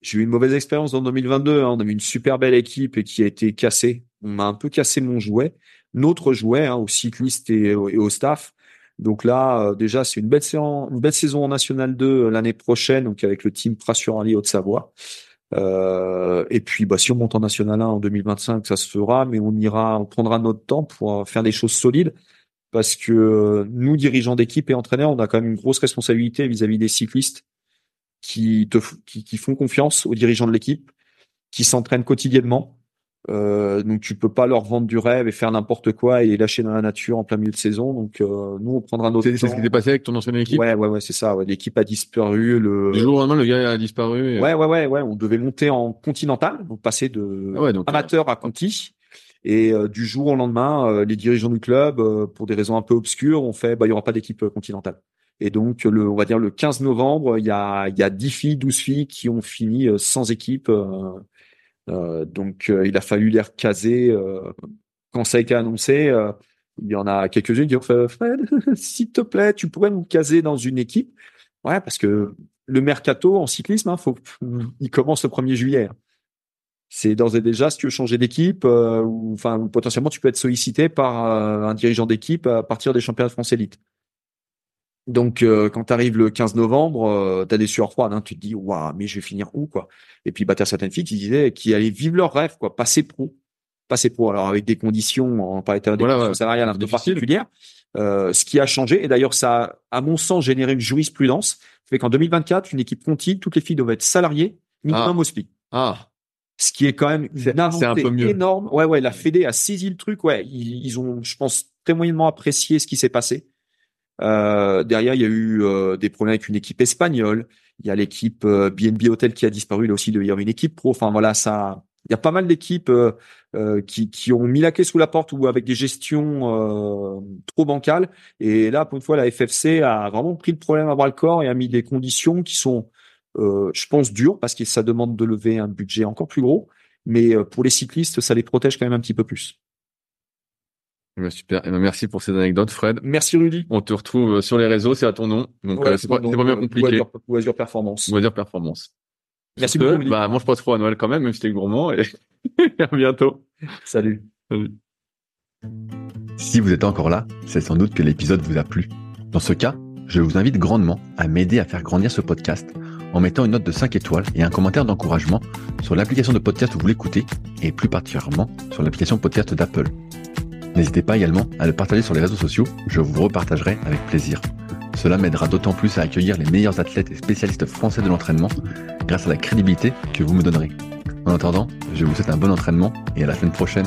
Speaker 2: J'ai eu une mauvaise expérience en 2022. hein. On avait une super belle équipe et qui a été cassée. On m'a un peu cassé mon jouet, notre jouet, hein, aux cyclistes et, et au staff. Donc là, euh, déjà, c'est une belle saison, une belle saison en National 2 euh, l'année prochaine, donc avec le team Prasure Rally Haute-Savoie. Euh, et puis, bah, si on monte en National 1 en 2025, ça se fera, mais on ira, on prendra notre temps pour euh, faire des choses solides parce que euh, nous, dirigeants d'équipe et entraîneurs, on a quand même une grosse responsabilité vis-à-vis des cyclistes qui, te, qui, qui font confiance aux dirigeants de l'équipe, qui s'entraînent quotidiennement. Euh, donc tu peux pas leur vendre du rêve et faire n'importe quoi et les lâcher dans la nature en plein milieu de saison. Donc euh, nous, on prendra notre
Speaker 1: C'est c'est ce qui s'est passé avec ton ancienne équipe?
Speaker 2: Ouais, ouais, ouais, c'est ça. ouais. L'équipe a disparu. Le...
Speaker 1: Du jour au lendemain, le gars a disparu. et-
Speaker 2: Ouais, ouais, ouais, ouais. On devait monter en continental, donc passer de
Speaker 1: Ah ouais, donc,
Speaker 2: amateur à Conti. Et euh, du jour au lendemain, euh, les dirigeants du club, euh, pour des raisons un peu obscures, ont fait, bah, il y aura pas d'équipe continentale. Et donc, le, on va dire le 15 novembre, il y a, il y a 10 filles, 12 filles qui ont fini sans équipe. euh, donc, euh, il a fallu les recaser. euh, quand ça a été annoncé, euh, il y en a quelques-unes qui ont fait, Fred, s'il te plaît, tu pourrais nous caser dans une équipe? Ouais, parce que le mercato en cyclisme, hein, il commence le 1er juillet. C'est d'ores et déjà, si tu veux changer d'équipe, euh, enfin potentiellement tu peux être sollicité par euh, un dirigeant d'équipe à partir des championnats de France élite. Donc euh, quand tu arrives le 15 novembre, euh, tu as des sueurs froides, hein, tu te dis waouh, mais je vais finir où quoi? Et puis bah t'as certaines filles qui disaient qui allaient vivre leur rêve quoi, passer pro, passer pro. Alors avec des conditions, on parlait des
Speaker 1: Voilà,
Speaker 2: conditions
Speaker 1: ouais,
Speaker 2: salariales un peu particulières. Euh, ce qui a changé, et d'ailleurs ça a, à mon sens, généré une jurisprudence, fait qu'en 2024, une équipe Conti, toutes les filles doivent être salariées, minimum au SPIC.
Speaker 1: Ah,
Speaker 2: Ce qui est quand même une
Speaker 1: un
Speaker 2: avancée
Speaker 1: peu mieux.
Speaker 2: énorme. Ouais, ouais, la Fédé a saisi le truc. Ouais, ils, ils ont, je pense, très moyennement apprécié ce qui s'est passé. Euh, derrière, il y a eu euh, des problèmes avec une équipe espagnole. Il y a l'équipe euh, BNB Hotel qui a disparu. Là aussi, il y avoir une équipe pro. Enfin voilà, ça. Il y a pas mal d'équipes euh, euh, qui, qui ont mis la clé sous la porte ou avec des gestions euh, trop bancales. Et là, pour une fois, la FFC a vraiment pris le problème à bras le corps et a mis des conditions qui sont, euh, je pense, dures parce que ça demande de lever un budget encore plus gros. Mais euh, pour les cyclistes, ça les protège quand même un petit peu plus.
Speaker 1: Eh ben, super. Eh ben, merci pour ces anecdotes, Fred.
Speaker 2: Merci Rudy.
Speaker 1: On te retrouve sur les réseaux, c'est à ton nom. Donc, euh, c'est pas, c'est pas bien compliqué.
Speaker 2: Loisir, Loisir Performance.
Speaker 1: On va dire performance.
Speaker 2: Merci
Speaker 1: Sur
Speaker 2: beaucoup. Rudy.
Speaker 1: Bah, mange pas trop à Noël quand même, même si t'es gourmand. Et à bientôt.
Speaker 2: Salut.
Speaker 1: Si vous êtes encore là, c'est sans doute que l'épisode vous a plu. Dans ce cas, je vous invite grandement à m'aider à faire grandir ce podcast en mettant une note de 5 étoiles et un commentaire d'encouragement sur l'application de podcast où vous l'écoutez et plus particulièrement sur l'application podcast d'Apple. N'hésitez pas également à le partager sur les réseaux sociaux, je vous repartagerai avec plaisir. Cela m'aidera d'autant plus à accueillir les meilleurs athlètes et spécialistes français de l'entraînement grâce à la crédibilité que vous me donnerez. En attendant, je vous souhaite un bon entraînement et à la semaine prochaine.